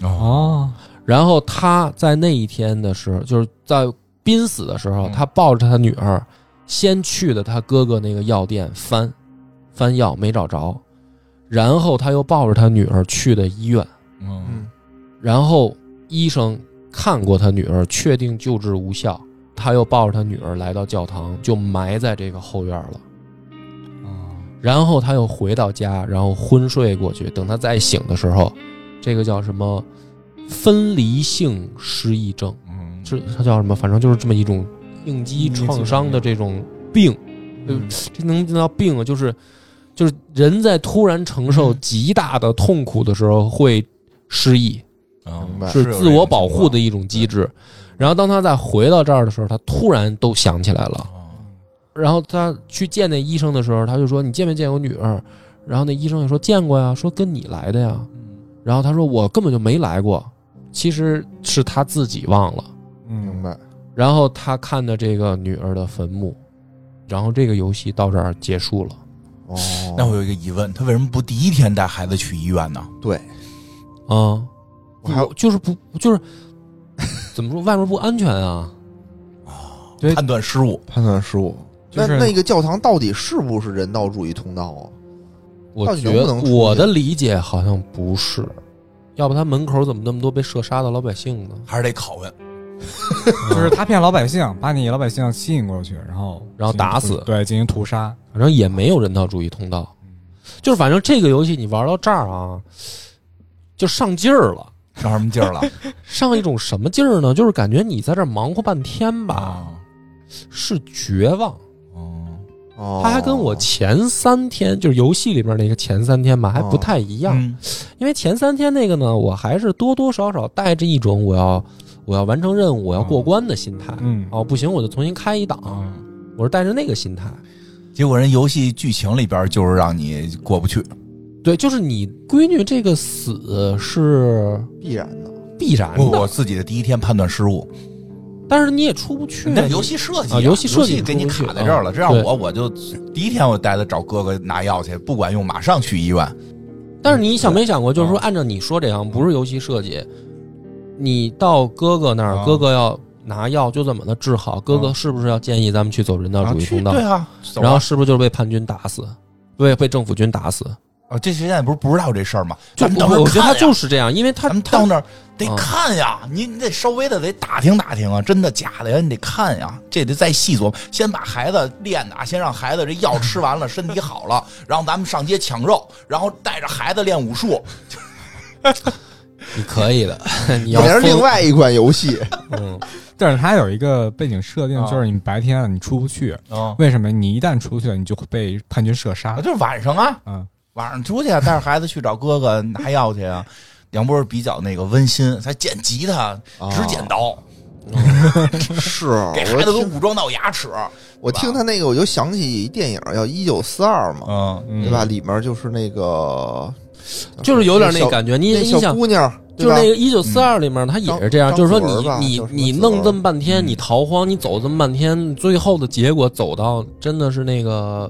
哦，然后他在那一天的时候，就是在濒死的时候，嗯他抱着他女儿，先去的他哥哥那个药店翻翻药没找着，然后他又抱着他女儿去的医院，嗯嗯然后医生看过他女儿，确定救治无效，他又抱着他女儿来到教堂，就埋在这个后院了。然后他又回到家，然后昏睡过去。等他再醒的时候，这个叫什么分离性失忆症，嗯，是他叫什么？反正就是这么一种应激创伤的这种病。呃嗯这能叫病啊？就是就是人在突然承受极大的痛苦的时候会失忆，嗯明白是自我保护的一种机制。然后当他再回到这儿的时候，他突然都想起来了。然后他去见那医生的时候，他就说：“你见没见我女儿？”然后那医生也说：“见过呀，说跟你来的呀。”然后他说：“我根本就没来过，其实是他自己忘了。明白。然后他看的这个女儿的坟墓，然后这个游戏到这儿结束了。哦，那我有一个疑问，他为什么不第一天带孩子去医院呢？对，啊，我还不就是不就是怎么说？外面不安全啊？对判断失误，判断失误。就是那那个教堂到底是不是人道主义通道啊？我觉得我的理解好像不是，要不他门口怎么那么多被射杀的老百姓呢？还是得拷问。就是他骗老百姓，把你老百姓吸引过去，然后然后打死对，进行屠杀。反正也没有人道主义通道，就是反正这个游戏你玩到这儿啊，就上劲儿了。上什么劲儿了？上一种什么劲儿呢？就是感觉你在这儿忙活半天吧，啊，是绝望。哦，哦，它还跟我前三天就是游戏里边那个前三天吧，还不太一样。嗯因为前三天那个呢，我还是多多少少带着一种我要我要完成任务，我要过关的心态。嗯哦，不行，我就重新开一档。嗯，我是带着那个心态。结果人游戏剧情里边就是让你过不去，对，就是你闺女这个死是必然的。必然的我，自己的第一天判断失误。但是你也出不去。那游戏设计啊游戏设计给你卡在这儿了，啊这样我我就第一天我带他找哥哥拿药去，不管用，马上去医院。但是你想没想过，就是说，啊按照你说这样，不是游戏设计，你到哥哥那儿，啊哥哥要拿药就这么的治好，哥哥是不是要建议咱们去走人道主义通道？对啊，啊然后是不是就是被叛军打死，被被政府军打死？啊，这现在不是不知道这事儿吗？就我我觉得他看就是这样，因为他们到那儿得啊看呀，你你得稍微的得打听打听啊，真的假的呀？你得看呀，这得再细琢磨。先把孩子练的啊，先让孩子这药吃完了，身体好了，然后咱们上街抢肉，然后带着孩子练武术。你可以的，你要也是另外一款游戏，嗯但是它有一个背景设定，啊就是你白天啊你出不去，嗯，为什么？你一旦出去了，你就会被叛军射杀。就是晚上啊，嗯，晚上出去啊，带着孩子去找哥哥拿药去啊。杨波比较那个温馨，他捡吉他，只剪刀，是给孩子都武装到牙齿。我听他那个，我就想起一电影叫《一九四二》嘛，嗯，嗯对吧？里面就是那个，就是有点那感觉。你你想，姑娘，就是那个一九四二里面，他也是这样，就是说你你你弄这么半天，你逃荒，你走这么半天，最后的结果走到真的是那个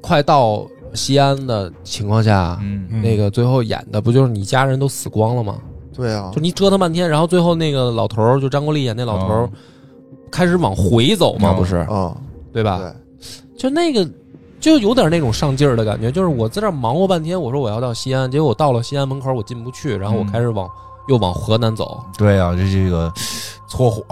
快到西安的情况下，嗯嗯那个最后演的不就是你家人都死光了吗？对啊就，你折腾半天，然后最后那个老头儿，就张国立演那老头儿哦，开始往回走嘛，哦不是啊，对吧？对，就那个。就有点那种上劲儿的感觉，就是我在这儿忙活半天，我说我要到西安，结果我到了西安门口我进不去，然后我嗯。开始往、又往河南走，对啊，这这个搓火，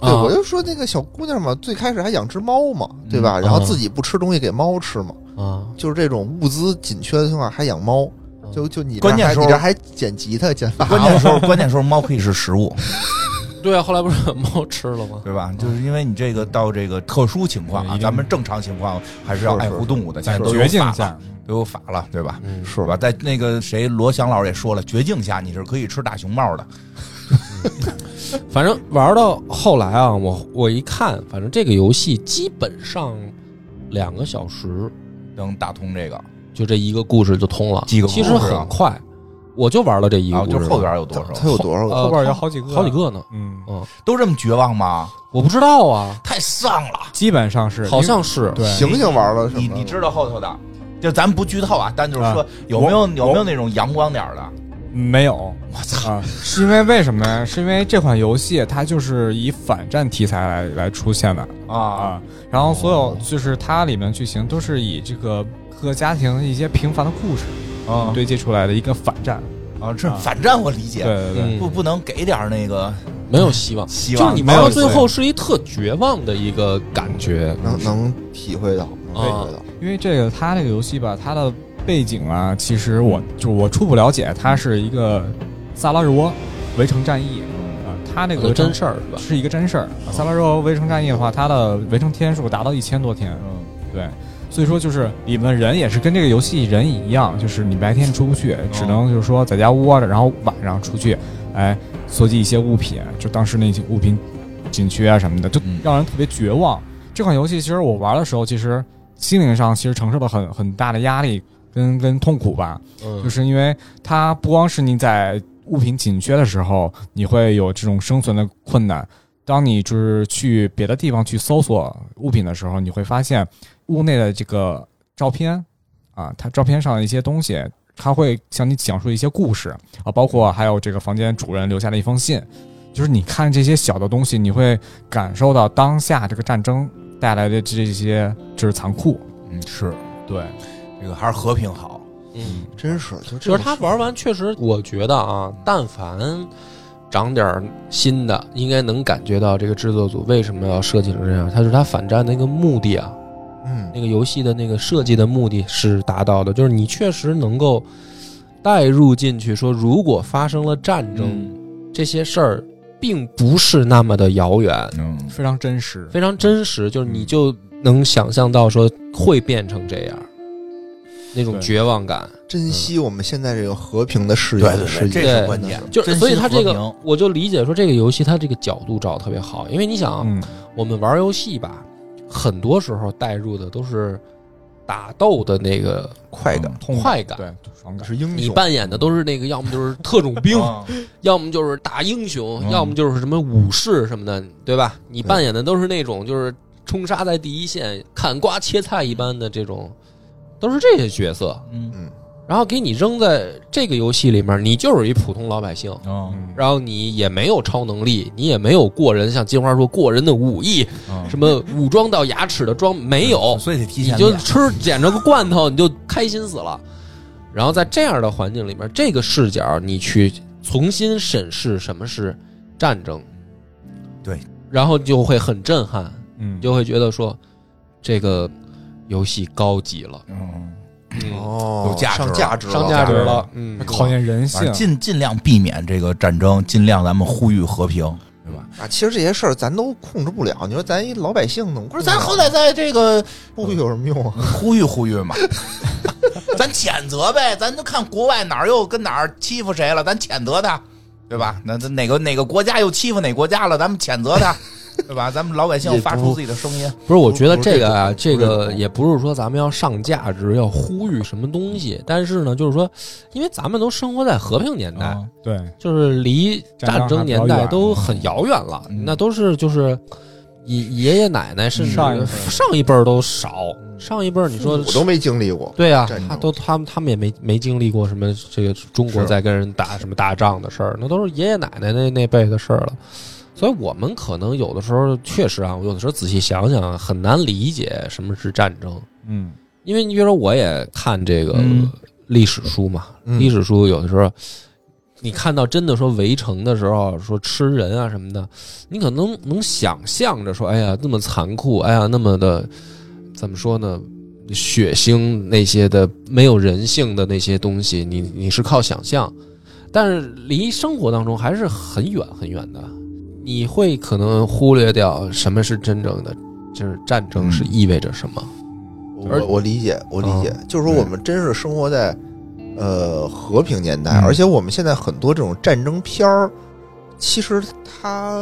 对，啊。我就说那个小姑娘嘛，最开始还养只猫嘛，对吧？嗯然后自己不吃东西给猫吃嘛，啊，就是这种物资紧缺的情况下还养猫，就就你关键时候你这还捡吉他捡法关键时候关键时候猫可以是食物，对啊，后来不是猫吃了吗？对吧？就是因为你这个到这个特殊情况啊，咱们正常情况还是要爱护动物的，现在都绝境下，都有法了，对吧？嗯，是吧？在那个谁罗翔老师也说了，绝境下你是可以吃大熊猫的，反正玩到后来啊，我我一看，反正这个游戏基本上两个小时能打通这个。就这一个故事就通了，几个其实很快，我就玩了这一个啊，就后边有多少？它有多少个？呃后边有好几个，好几。个呢，嗯嗯，都这么绝望吗？我不知道啊，太丧了！基本上是，好像是对醒醒玩了？你你知道后头的，就咱不剧透啊，但就是说啊有没有有没有那种阳光点的？没有。我操啊！是因为为什么呀？是因为这款游戏它就是以反战题材来来出现的啊啊，然后所有就是它里面剧情都是以这个各个家庭一些平凡的故事啊堆积出来的一个反战。啊！这啊反战我理解，对对对，嗯不不能给点儿那个没有希望，希望，就是你玩到最后是一特绝望的一个感觉，能能体会到，能体会到。因为这个它这个游戏吧，它的背景啊，其实我就我初步了解，它是一个萨拉热窝围城战役啊，它这个真事儿是吧？是一个真事儿。啊萨拉热窝围城战役的话，它的围城天数达到一千多天，嗯对，所以说就是里面的人也是跟这个游戏人一样，就是你白天出不去，只能就是说在家窝着，然后晚上出去，哎，搜集一些物品，就当时那些物品紧缺啊什么的，就嗯让人特别绝望。这款游戏其实我玩的时候，其实心灵上其实承受了很很大的压力跟跟痛苦吧，嗯，就是因为它不光是你在物品紧缺的时候，你会有这种生存的困难。当你就是去别的地方去搜索物品的时候，你会发现屋内的这个照片啊，它照片上的一些东西，它会向你讲述一些故事啊，包括还有这个房间主人留下的一封信。就是你看这些小的东西，你会感受到当下这个战争带来的这些就是残酷。嗯是对，这个还是和平好，嗯，真是，就是他玩完，确实我觉得啊，但凡长点儿新的，应该能感觉到这个制作组为什么要设计成这样。他是他反战那个目的啊，嗯，那个游戏的那个设计的目的是达到的，就是你确实能够带入进去，说如果发生了战争，这些事儿并不是那么的遥远，嗯。非常真实。非常真实，就是你就能想象到说会变成这样，那种绝望感。珍惜我们现在这个和平的世界，对对对，世界这是关键，就所以他这个，我就理解说这个游戏它这个角度找的特别好，因为你想我们玩游戏吧，很多时候带入的都是打斗的那个快感痛快感。对爽感。是英雄。你扮演的都是那个，要么就是特种兵，啊 要么就是大英雄，嗯要么就是什么武士什么的，对吧？你扮演的都是那种就是冲杀在第一线、砍瓜切菜一般的这种，都是这些角色。嗯。嗯，然后给你扔在这个游戏里面，你就是一普通老百姓，嗯然后你也没有超能力，你也没有过人，像金花说过人的武艺，嗯，什么武装到牙齿的装没有，所以得提你就吃捡着个罐头，你就开心死了。然后在这样的环境里面，这个视角你去重新审视什么是战争，对，然后就会很震撼，嗯。你就会觉得说这个游戏高级了，嗯，嗯，哦，有价值了。上价值了，上价值了，嗯，考验人性，尽尽量避免这个战争，尽量咱们呼吁和平，对吧？啊，其实这些事儿咱都控制不了。你说咱一老百姓呢不是，咱好歹在这个呼吁有什么用啊？呼吁呼吁嘛，咱谴责呗，咱就看国外哪儿又跟哪儿欺负谁了，咱谴责他，对吧？那那哪个哪个国家又欺负哪国家了，咱们谴责他，对吧？咱们老百姓发出自己的声音，不是，我觉得这个啊，这个也不是说咱们要上价值，要呼吁什么东西，但是呢，就是说，因为咱们都生活在和平年代，嗯对，就是离战争年代都很遥远了，嗯那都是就是爷爷爷奶奶甚至上一辈儿上一辈儿都少，上一辈儿你说我都没经历过。对呀、战争他都他们他们也没没经历过什么这个中国在跟人打什么大仗的事儿，那都是爷爷奶奶那那辈的事儿了。所以我们可能有的时候确实啊，我有的时候仔细想想很难理解什么是战争，嗯因为你比如说我也看这个嗯历史书嘛，嗯历史书有的时候你看到真的说围城的时候说吃人啊什么的，你可能能想象着说，哎呀那么残酷，哎呀那么的怎么说呢？血腥那些的没有人性的那些东西，你你是靠想象，但是离生活当中还是很远很远的。你会可能忽略掉什么是真正的，就是战争是意味着什么。而我我理解，我理解，就是说我们真是生活在呃和平年代，嗯。而且我们现在很多这种战争片儿，其实它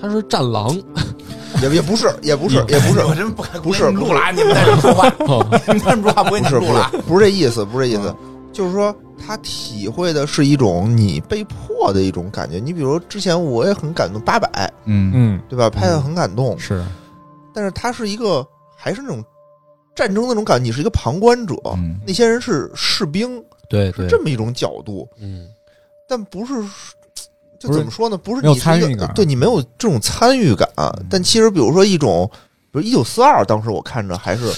他是战狼，也也不是，也不是，也不是，我真不敢不是跟你们录了啊，你们在这说话，你们在这说话不会不是，不是，不是这意思，不是这意思。嗯，就是说他体会的是一种你被迫的一种感觉。你比如之前我也很感动，八百嗯嗯对吧？拍的很感动，是但是他是一个还是那种战争那种感觉，你是一个旁观者，嗯那些人是士兵，对对，这么一种角度，嗯，但不是。就怎么说呢？不是你参与感对你没有这种参与感。但其实，比如说一种，比如一九四二，当时我看着还是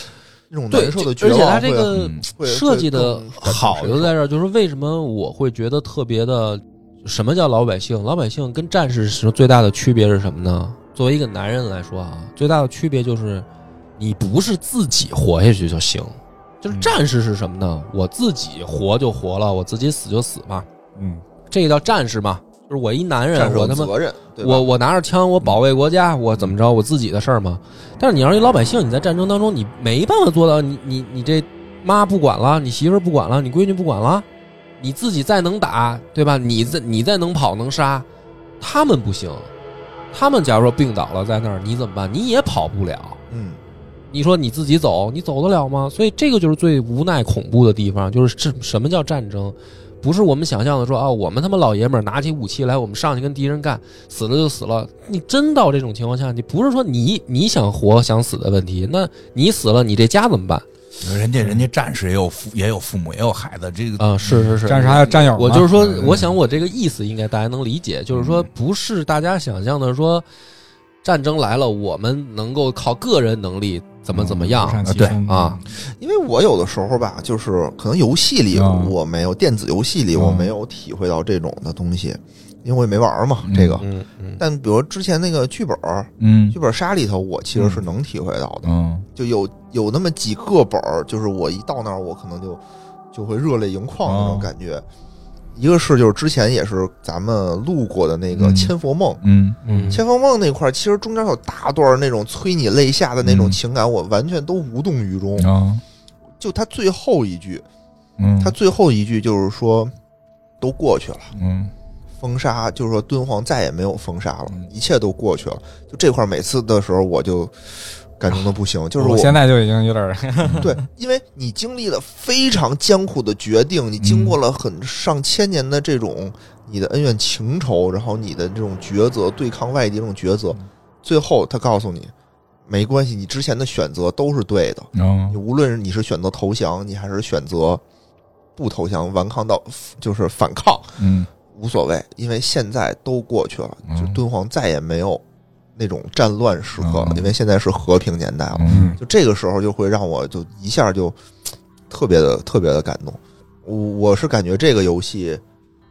那种对难受的就而且他这个设计的好就在这儿，就是为什么我会觉得特别的，什么叫老百姓？老百姓跟战士是最大的区别是什么呢？作为一个男人来说啊，最大的区别就是你不是自己活下去就行。就是嗯战士是什么呢？我自己活就活了，我自己死就死嘛，嗯这个叫战士嘛。就是我一男人，我他妈责任，我我拿着枪，我保卫国家，我怎么着，我自己的事儿嘛。但是你要是一老百姓，你在战争当中，你没办法做到，你你你这妈不管了，你媳妇儿不管了，你闺女不管了，你自己再能打，对吧？你再你再能跑能杀，他们不行。他们假如说病倒了在那儿，你怎么办？你也跑不了。嗯，你说你自己走，你走得了吗？所以这个就是最无奈、恐怖的地方，就是这什么叫战争？不是我们想象的说啊，我们他妈老爷们儿拿起武器来，我们上去跟敌人干，死了就死了。你真到这种情况下，你不是说你你想活想死的问题，那你死了，你这家怎么办人家人家战士也有父也有父母也有孩子，这个啊？是是是，战士还有战友，我就是说嗯，我想我这个意思应该大家能理解，就是说不是大家想象的说，战争来了，我们能够靠个人能力怎么怎么样独善其对啊？因为我有的时候吧，就是可能游戏里嗯我没有，电子游戏里嗯我没有体会到这种的东西，因为我也没玩嘛，这个。嗯嗯。但比如之前那个剧本儿，嗯。剧本杀里头，我其实是能体会到的，嗯。就有有那么几个本儿，就是我一到那儿，我可能就就会热泪盈眶那种哦感觉。一个是就是之前也是咱们录过的那个嗯《千佛梦》，嗯。嗯，千佛梦》那块儿，其实中间有大段那种催你泪下的那种嗯。情感，我完全都无动于衷。啊。就他最后一句，嗯，他最后一句就是说，都过去了，嗯。封杀就是说敦煌再也没有封杀了嗯，一切都过去了。就这块儿每次的时候，我就感动的不行，就是我现在就已经有点儿 对，因为你经历了非常艰苦的决定，你经过了很上千年的这种你的恩怨情仇，然后你的这种抉择，对抗外敌这种抉择，最后他告诉你，没关系，你之前的选择都是对的。嗯你无论你是选择投降，你还是选择不投降，顽抗到就是反抗，嗯。无所谓，因为现在都过去了，嗯。就敦煌再也没有那种战乱时刻，嗯因为现在是和平年代了。嗯就这个时候就会让我就一下就 特别的特别的感动。我我是感觉这个游戏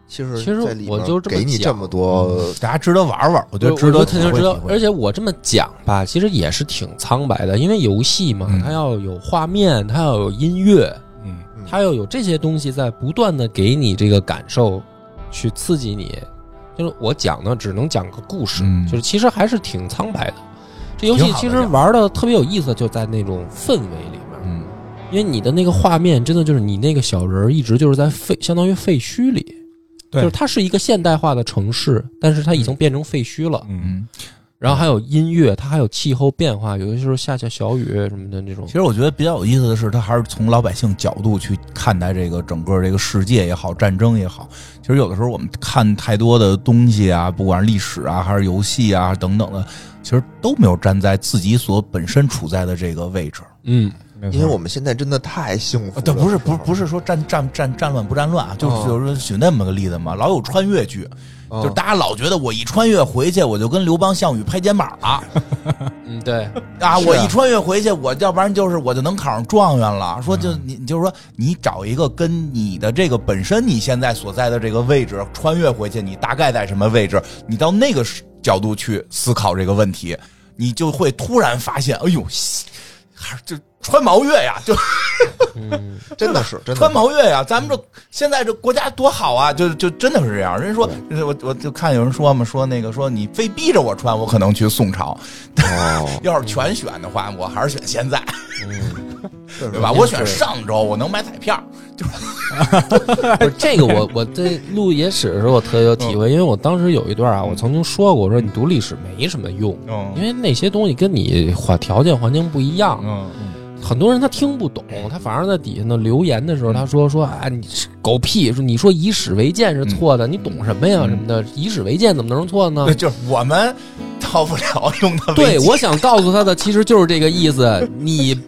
其实其实我就这么讲给你这么多，大家值得玩玩，我觉得值得我肯定知道体会体，会而且我这么讲吧，其实也是挺苍白的，因为游戏嘛，嗯它要有画面，它要有音乐，嗯嗯它要有这些东西在不断的给你这个感受，去刺激你。就是我讲呢，只能讲个故事，嗯。就是其实还是挺苍白的。这游戏其实挺好的讲。玩的特别有意思，就在那种氛围里面，嗯。因为你的那个画面真的就是你那个小人儿一直就是在废，相当于废墟里，对。就是它是一个现代化的城市，但是它已经变成废墟了。嗯，嗯。然后还有音乐，它还有气候变化，有的时候下下小雨什么的那种其。实我觉得比较有意思的是，它还是从老百姓角度去看待这个整个这个世界也好，战争也好。其实有的时候我们看太多的东西啊，不管是历史啊，还是游戏啊等等的，其实都没有站在自己所本身处在的这个位置。嗯，因为我们现在真的太幸福了。对，不是不是不是说战战战战乱不战乱啊，就是哦就是举那么个例子嘛，老有穿越剧，嗯，就大家老觉得我一穿越回去，我就跟刘邦、项羽拍肩膀了。嗯，对，啊，我一穿越回去，我要不然就是我就能考上状元了。说就你就是说你找一个跟你的这个本身你现在所在的这个位置穿越回去，你大概在什么位置？你到那个角度去思考这个问题，你就会突然发现，哎呦，还是就穿毛月呀，就嗯，真的是 真的穿毛月呀，咱们这现在这国家多好啊，就就真的是这样。人说，我我就看有人说嘛，说那个说你非逼着我穿，我可能去宋朝。哦，要是全选的话，我还是选现在。对对吧？我选上周，我能买彩票。不是这个我我在录野史的时候我特别有体会，因为我当时有一段啊，我曾经说过，我说你读历史没什么用，嗯因为那些东西跟你环条件环境不一样。嗯很多人他听不懂，他反而在底下呢留言的时候，他说说啊，你狗屁，说你说以史为鉴是错的，你懂什么呀嗯什么的？以史为鉴怎么能是错呢，？就是我们到不了用的对，我想告诉他的其实就是这个意思。你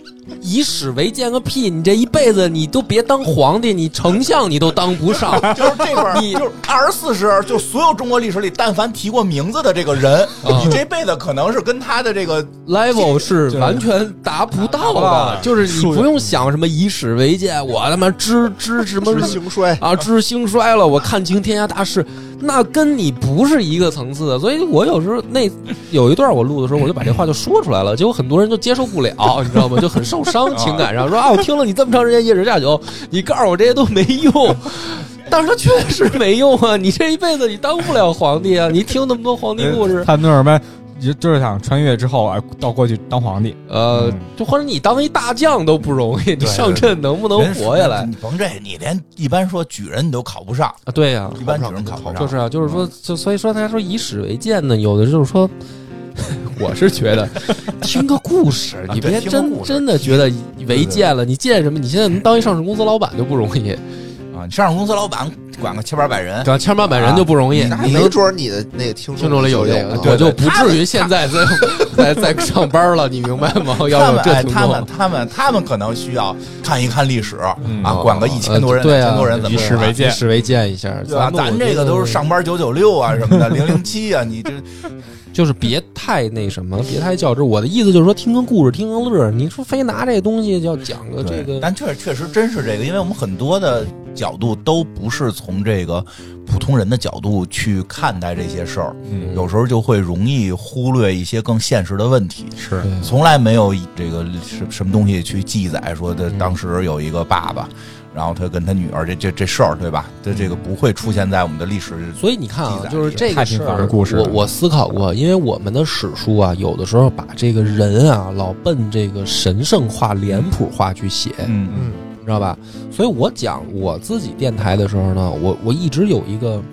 以史为鉴个屁！你这一辈子你都别当皇帝，你丞相你都当不上。就是这本儿，你就是二十四史，就所有中国历史里，但凡提过名字的这个人，啊你这辈子可能是跟他的这个 level 是完全达不到的，就是你不用想什么以史为鉴，我他妈知知什么知兴衰，啊，知兴衰了，我看清天下大势，那跟你不是一个层次的。所以我有时候那有一段我录的时候，我就把这话就说出来了，结果很多人就接受不了，你知道吗？就很受伤，情感 上说啊，我听了你这么长时间夜史下酒，你告诉我这些都没用。但是他确实没用啊！你这一辈子你当不了皇帝啊！你听那么多皇帝故事，他那什么，就就是想穿越之后，啊，到过去当皇帝。呃嗯，就或者你当一大将都不容易，你上阵能不能活下来你甭这，你连一般说举人你都考不上，啊？对呀、一般举人考不上。就是啊，就是说，就所以说，大家说以史为鉴呢，有的就是说，我是觉得 听个故事，你别真真的觉得违建了，你建什么？你现在能当一上市公司老板就不容易，啊，你上市公司老板管个千八百人，对吧？千八百人就不容易。那你能没准你的那个听听众里有这个，啊我就不至于现在在 在在上班了，你明白吗？要他们哎，有这听他们，他们他们可能需要看一看历史嗯啊，管个一千多人、呃对啊两千多人怎么管以史为鉴以史为鉴一下，对吧？咱这个都是上班九九六啊什么的，零零七啊，你这 就是别太那什么，别太较真。我的意思就是说，听个故事，听个乐儿。你说非拿这东西要讲个这个，但确实确实真是这个，因为我们很多的角度都不是从这个普通人的角度去看待这些事儿，嗯。有时候就会容易忽略一些更现实的问题。是。从来没有这个什什么东西去记载说的嗯当时有一个爸爸，然后他跟他女儿这这这事儿，对吧？这这个不会出现在我们的历史。所以你看啊就是这个事儿，的故事。我我思考过，因为我们的史书啊，有的时候把这个人啊，老奔这个神圣化、脸谱化去写，嗯。嗯你知道吧？所以我讲我自己电台的时候呢，我我一直有一个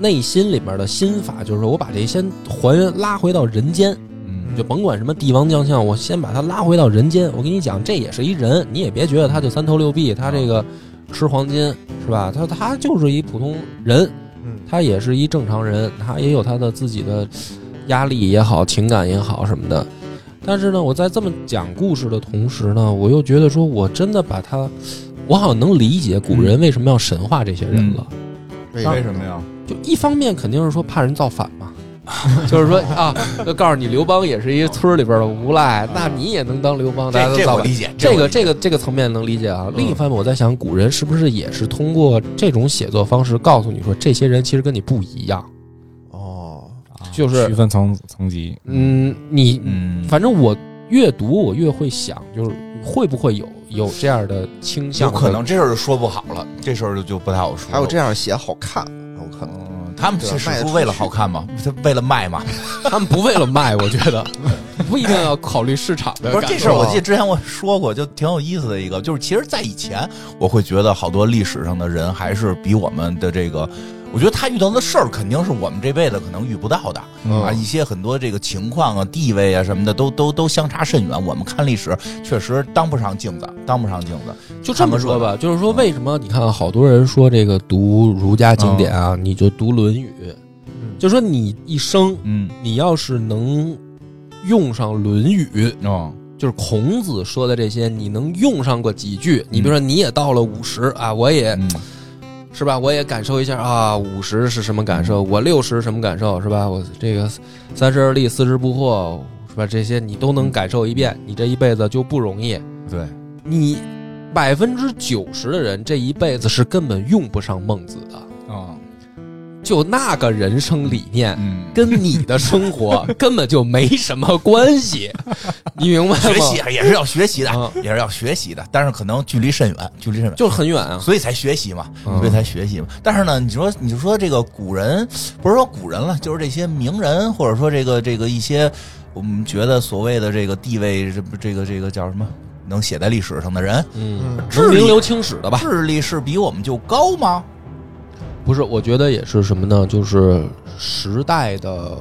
内心里面的心法，就是说我把这先还原拉回到人间，嗯就甭管什么帝王将相，我先把他拉回到人间。我跟你讲，这也是一人，你也别觉得他就三头六臂，他这个吃黄金是吧？他他就是一普通人，嗯他也是一正常人，他也有他的自己的压力也好，情感也好什么的。但是呢，我在这么讲故事的同时呢，我又觉得说我真的把他我好像能理解古人为什么要神化这些人了。为为什么呀？就一方面肯定是说怕人造反嘛，就是说啊，就告诉你刘邦也是一个村里边的无赖，那你也能当刘邦，大家这都造反。这我理解，这个这个这个层面能理解啊。另一方面，我在想，古人是不是也是通过这种写作方式告诉你说，这些人其实跟你不一样，哦，就是区分层层级。嗯，你嗯，反正我越读我越会想，就是会不会有有这样的倾向？有可能这事儿就说不好了，这事儿就就不太好说。还有这样写好看，有可能。嗯，他们对这卖得出史书为了好看吗？他为了卖嘛？他们不为了卖，我觉得 不一定要考虑市场的。不是这事儿，我记得之前我说过，就挺有意思的一个，就是其实，在以前，我会觉得好多历史上的人还是比我们的这个，我觉得他遇到的事儿肯定是我们这辈子可能遇不到的、嗯啊，一些很多这个情况啊、地位啊什么的，都都都相差甚远。我们看历史确实当不上镜子，当不上镜子。就这么说吧，就是说，为什么你看好多人说这个读儒家经典啊，你就读《论语》，就说你一生，嗯，你要是能用上《论语》，啊，就是孔子说的这些，你能用上过几句？你比如说，你也到了五十啊，我也嗯，是吧？我也感受一下啊，五十是什么感受？我六十什么感受？是吧？我这个三十而立，四十不惑，是吧？这些你都能感受一遍，你这一辈子就不容易。对，你百分之九十的人这一辈子是根本用不上孟子的，啊，就那个人生理念。嗯。跟你的生活 根本就没什么关系，你明白吗？学习也是要学习的，啊也是要学习的，但是可能距离甚远，距离甚远，就很远啊。所以才学习嘛，嗯所以才学习嘛。但是呢，你说你就说这个古人，不是说古人了，就是这些名人，或者说这个这个一些我们觉得所谓的这个地位，这不这个这个叫什么，能写在历史上的人，嗯，名留青史的吧？智力是比我们就高吗？不是，我觉得也是什么呢？就是时代的，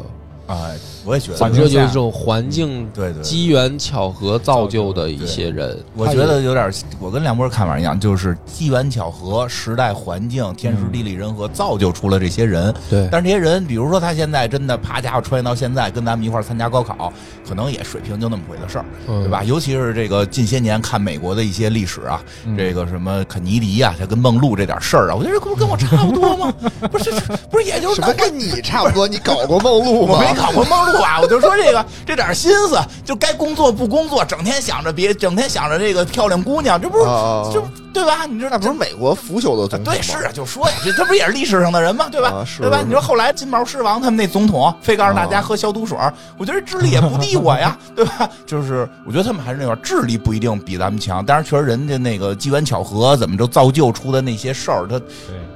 哎，我也觉得，反正，就是这种环境、对对对机缘巧合造就的一些人。我觉得有点，我跟梁波看法一样，就是机缘巧合、时代环境、天时地利人和，造就出了这些人。对，但是这些人，比如说他现在真的啪家伙穿越到现在，跟咱们一块儿参加高考，可能也水平就那么回的事儿，对对吧？？尤其是这个近些年看美国的一些历史啊，嗯这个什么肯尼迪啊，他跟梦露这点事儿啊，我觉得这不跟我差不多吗？不是，不是，也就是什么跟你差不多？你搞过梦露吗？没搞过梦露啊，我就说这个这点心思，就该工作不工作，整天想着别，整天想着这个漂亮姑娘，这不是、啊就对吧？你知道那不是美国腐朽的总统？对，是啊，就说呀，这这不也是历史上的人吗？对吧？对吧？你说后来金毛狮王他们那总统非告诉大家喝消毒水儿，我觉得智力也不低我呀，对吧？就是我觉得他们还是那块儿智力不一定比咱们强，但是确实人家那个机缘巧合怎么着造就出的那些事儿，他对，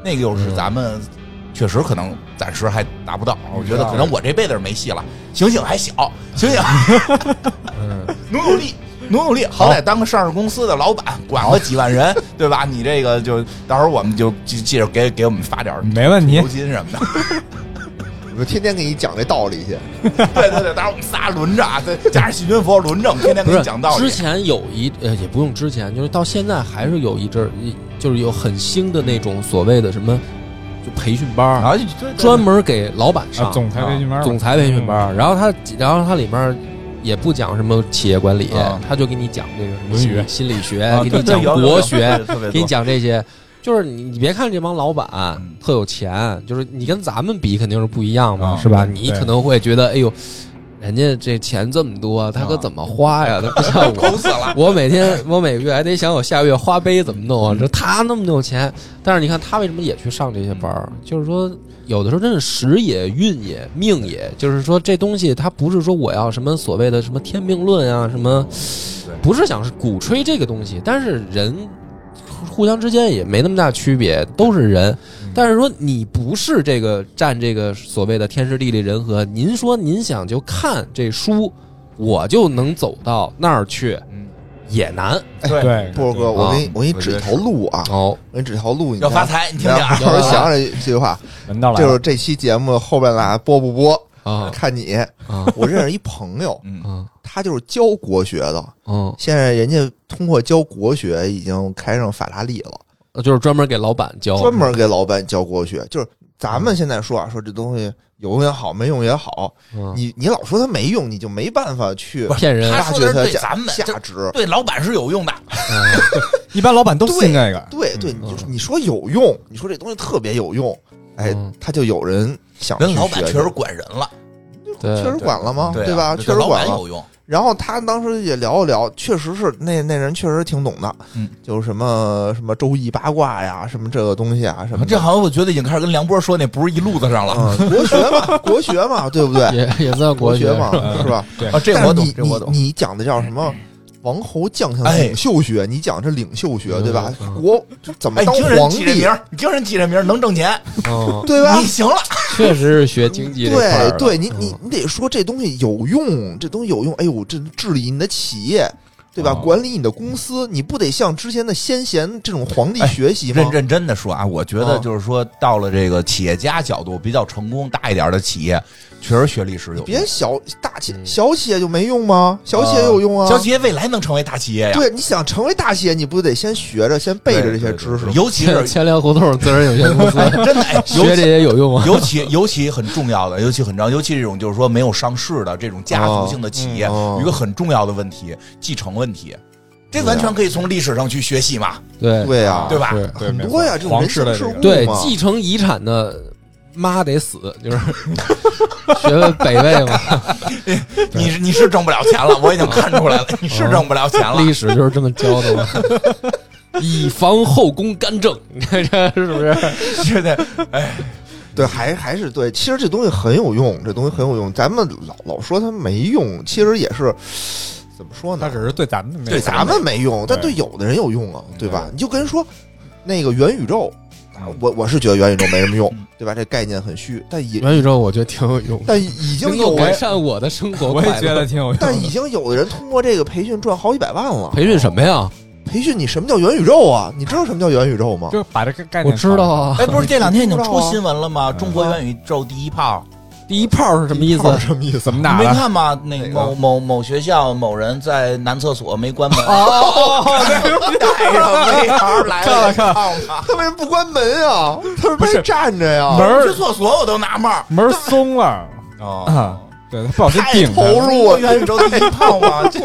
那个又是咱们。确实可能暂时还达不到，我觉得可能我这辈子是没戏了。醒醒还小，醒醒，嗯，努努力，努努力，好歹当个上市公司的老板，管个几万人，对吧？你这个就到时候我们就记记着给给我们发点没问题酬。金什么的。我天天给你讲这道理去。对对对，到时候我们仨轮着啊，再 加上细菌佛轮着，我们天天给你讲道理之。前有一呃，也不用之前，就是到现在还是有一阵儿，一就是有很兴的那种所谓的什么就培训班儿，然后专门给老板上啊，总裁培训班，总裁培训班儿，然后他然后他里面也不讲什么企业管理啊，他就给你讲这个什么心理学啊，给你讲国学，给你讲这些。就是你，你别看这帮老板嗯。特有钱，就是你跟咱们比肯定是不一样嘛，啊是吧？你可能会觉得，哎呦，人家这钱这么多，他可啊怎么花呀？他不像我，死了。我每天我每个月还得想我下个月花呗怎么弄啊？这他那么有钱，但是你看他为什么也去上这些班儿？就是说，有的时候真是时也运也命也，就是说这东西它不是说我要什么所谓的什么天命论啊，什么不是想是鼓吹这个东西，但是人互相之间也没那么大区别，都是人。但是说你不是这个占这个所谓的天时地利人和，您说您想就看这书，我就能走到那儿去，嗯。也难。对，对，波哥，我给你我给你指一条路啊，哦。我给你指条路，你要发财，你听听啊。然后想想这这句话，就是这期节目后边俩播不播，啊。看你。啊。我认识一朋友，嗯，啊。他就是教国学的，嗯，现在人家通过教国学已经开上法拉利了，就是专门给老板教，专门给老板教过去，就是咱们现在说啊，说这东西有用也好，没用也好，嗯你你老说它没用，你就没办法去骗人他说的是对发掘它价咱们价值。对老板是有用的，一般老板都信这个。对对，嗯你就你说有用，你说这东西特别有用，哎嗯，他就有人想人去学去老板确实管人了，确实管了吗？对啊吧？确实管了。板有用，然后他当时也聊了聊，确实是那那人确实挺懂的，嗯，就是什么什么周易八卦呀，什么这个东西啊，什么这好像我觉得已经开始跟梁波说那不是一路子上了嗯，国学嘛，国学嘛，对不对？也也算国学嘛，是是吧？对啊，这我懂但你，这我懂你。你讲的叫什么？王侯将相哎领袖学，你讲这领袖学，嗯对吧嗯？国就怎么当听人皇帝起这名，你听人起这名儿能挣钱，嗯，对吧你？行了。确实是学经济对对，你你嗯你得说这东西有用，这东西有用。哎呦，这治理你的企业，对吧？哦管理你的公司，你不得向之前的先贤这种皇帝哎学习吗认？认真的说啊，我觉得嗯就是说，到了这个企业家角度比较成功大一点的企业，确实学历史有。别小大企嗯小企业就没用吗？小企业有用啊。小企业未来能成为大企业呀。对，你想成为大企业，你不得先学着，先背着这些知识吗？尤其是千粮胡同自然有限公司 哎，真的哎，学这些有用吗？尤其尤其很重要的，尤其很重要，尤其这种就是说没有上市的这种家族性的企业，哦有一个很重要的问题，继承问题。这完全可以从历史上去学习嘛，对对呀，对吧？很多呀，这种皇人情世故室的这个对嘛继承遗产的妈得死，就是 学问北魏嘛，你你是挣不了钱了，我已经看出来了，你是挣不了钱了。历史就是这么教的嘛。以防后宫干政，你看这是不是？是的，哎，对，还还是对。其实这东西很有用，这东西很有用。咱们老老说它没用，其实也是怎么说呢它？只是对咱们没对咱们没用，但对对有的人有用啊，对吧对？你就跟人说那个元宇宙，啊我我是觉得元宇宙没什么用，对吧？这概念很虚，但也元宇宙我觉得挺有用，但已经能改善我的生活 我。也觉得挺有用。但已经有的人通过这个培训赚好几百万了。培训什么呀？培训你什么叫元宇宙啊？你知道什么叫元宇宙吗？就是把这个概我念知道啊。哎，不是 这两天已经出新闻了吗？中国元宇宙第一炮，第一炮是什么意思？什么意思？你没怎么打的？看吗？那个某某某学校某人在男厕所没关门，哦，带着 VR 来看了看看。他为什么不关门啊？他是不不是站着呀？门儿去厕所我都纳闷儿门儿松了哦啊，对他不小心太顶着。投入啊！元宇宙第一炮嘛，这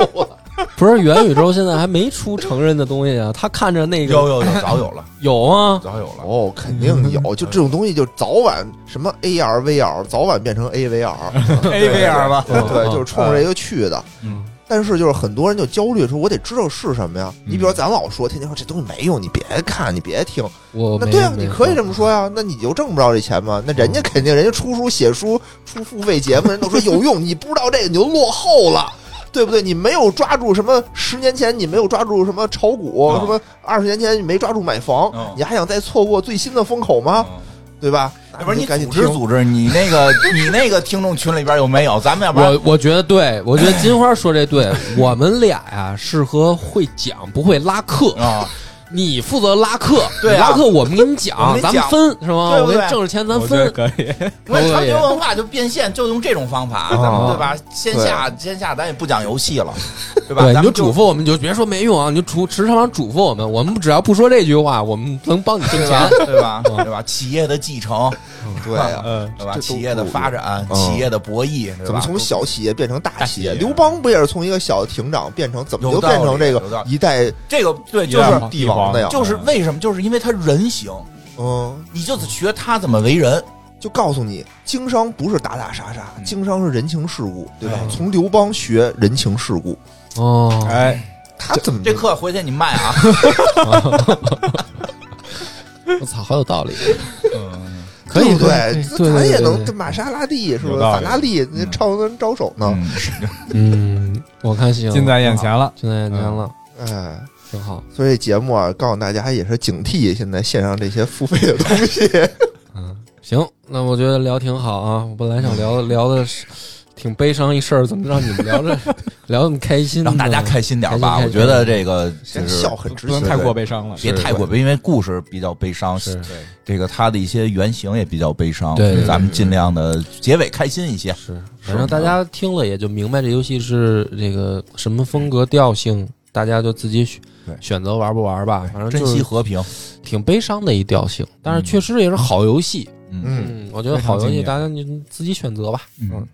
不是元宇宙现在还没出成人的东西啊，他看着那个有有有早有了，有啊？早有了。哦，肯定有，就这种东西，就早晚什么 AR、VR，早晚变成 AVR，AVR 吧，对，就是冲着这个去的。嗯，但是就是很多人就焦虑说，我得知道是什么呀？你比如说咱老说，天天说这东西没用，你别看，你别听。我那对啊，你可以这么说呀，那你就挣不着这钱吗？那人家肯定，人家出书写书出付费节目，人都说有用，你不知道这个你就落后了。对不对？你没有抓住什么？十年前你没有抓住什么炒股，嗯什么二十年前你没抓住买房，嗯你还想再错过最新的风口吗？对吧？要不然你组织。组织，你那个 你那个听众群里边有没有？咱们要不然我我觉得对，我觉得金花说这对，我们俩呀适合会讲，不会拉客。啊，你负责拉客，对拉客我们给你我讲，咱们分是吗？对不对我给你挣着钱咱分。可以。因为长久文化就变现，就用这种方法，咱们哦对吧？线下线下咱也不讲游戏了，对吧？对，咱们你就嘱咐我们，你就别说没用啊，你就嘱时常嘱咐我们，我们只要不说这句话，我们能帮你挣 对吧钱。？对吧？对吧？企业的继承，对呀、嗯，对吧？企业的发展，嗯企业的博弈，怎么从小企业变成大企业？企业刘邦不也是从一个小亭长变成怎么就变成这个一代这个对，就是帝王的呀？就是为什么？就是因为他人行，嗯，你就得学他怎么为人。就告诉你，经商不是打打杀杀，嗯经商是人情世故，对吧哎？从刘邦学人情世故，哦，哎，他怎么这课回去你卖啊？我操，好有道理。嗯，可以对不对？对对咱也能跟玛莎拉蒂是不是？法拉利那超人招手呢？嗯嗯，我看行，近在眼前了。近在眼前了，哎，挺好。所以节目啊，告诉大家也是警惕现在线上这些付费的东西。嗯，行，那我觉得聊挺好啊。我本来想聊聊的是挺悲伤一事儿，怎么让你们聊着 聊那么开心？让大家开心点吧。我觉得这个笑很值钱，不能太过悲伤了。别太过悲，因为故事比较悲伤，是这个它的一些原型也比较悲伤。对对对咱们尽量的结尾开心一些。是，反正大家听了也就明白这游戏是这个什么风格调性，大家就自己选选择玩不玩吧。反正珍惜和平，挺悲伤的一调性，但是确实也是好游戏。嗯我觉得好游戏大家你自己选择吧。嗯，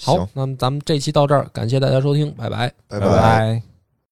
好，那么咱们这期到这儿，感谢大家收听，拜拜。拜拜拜。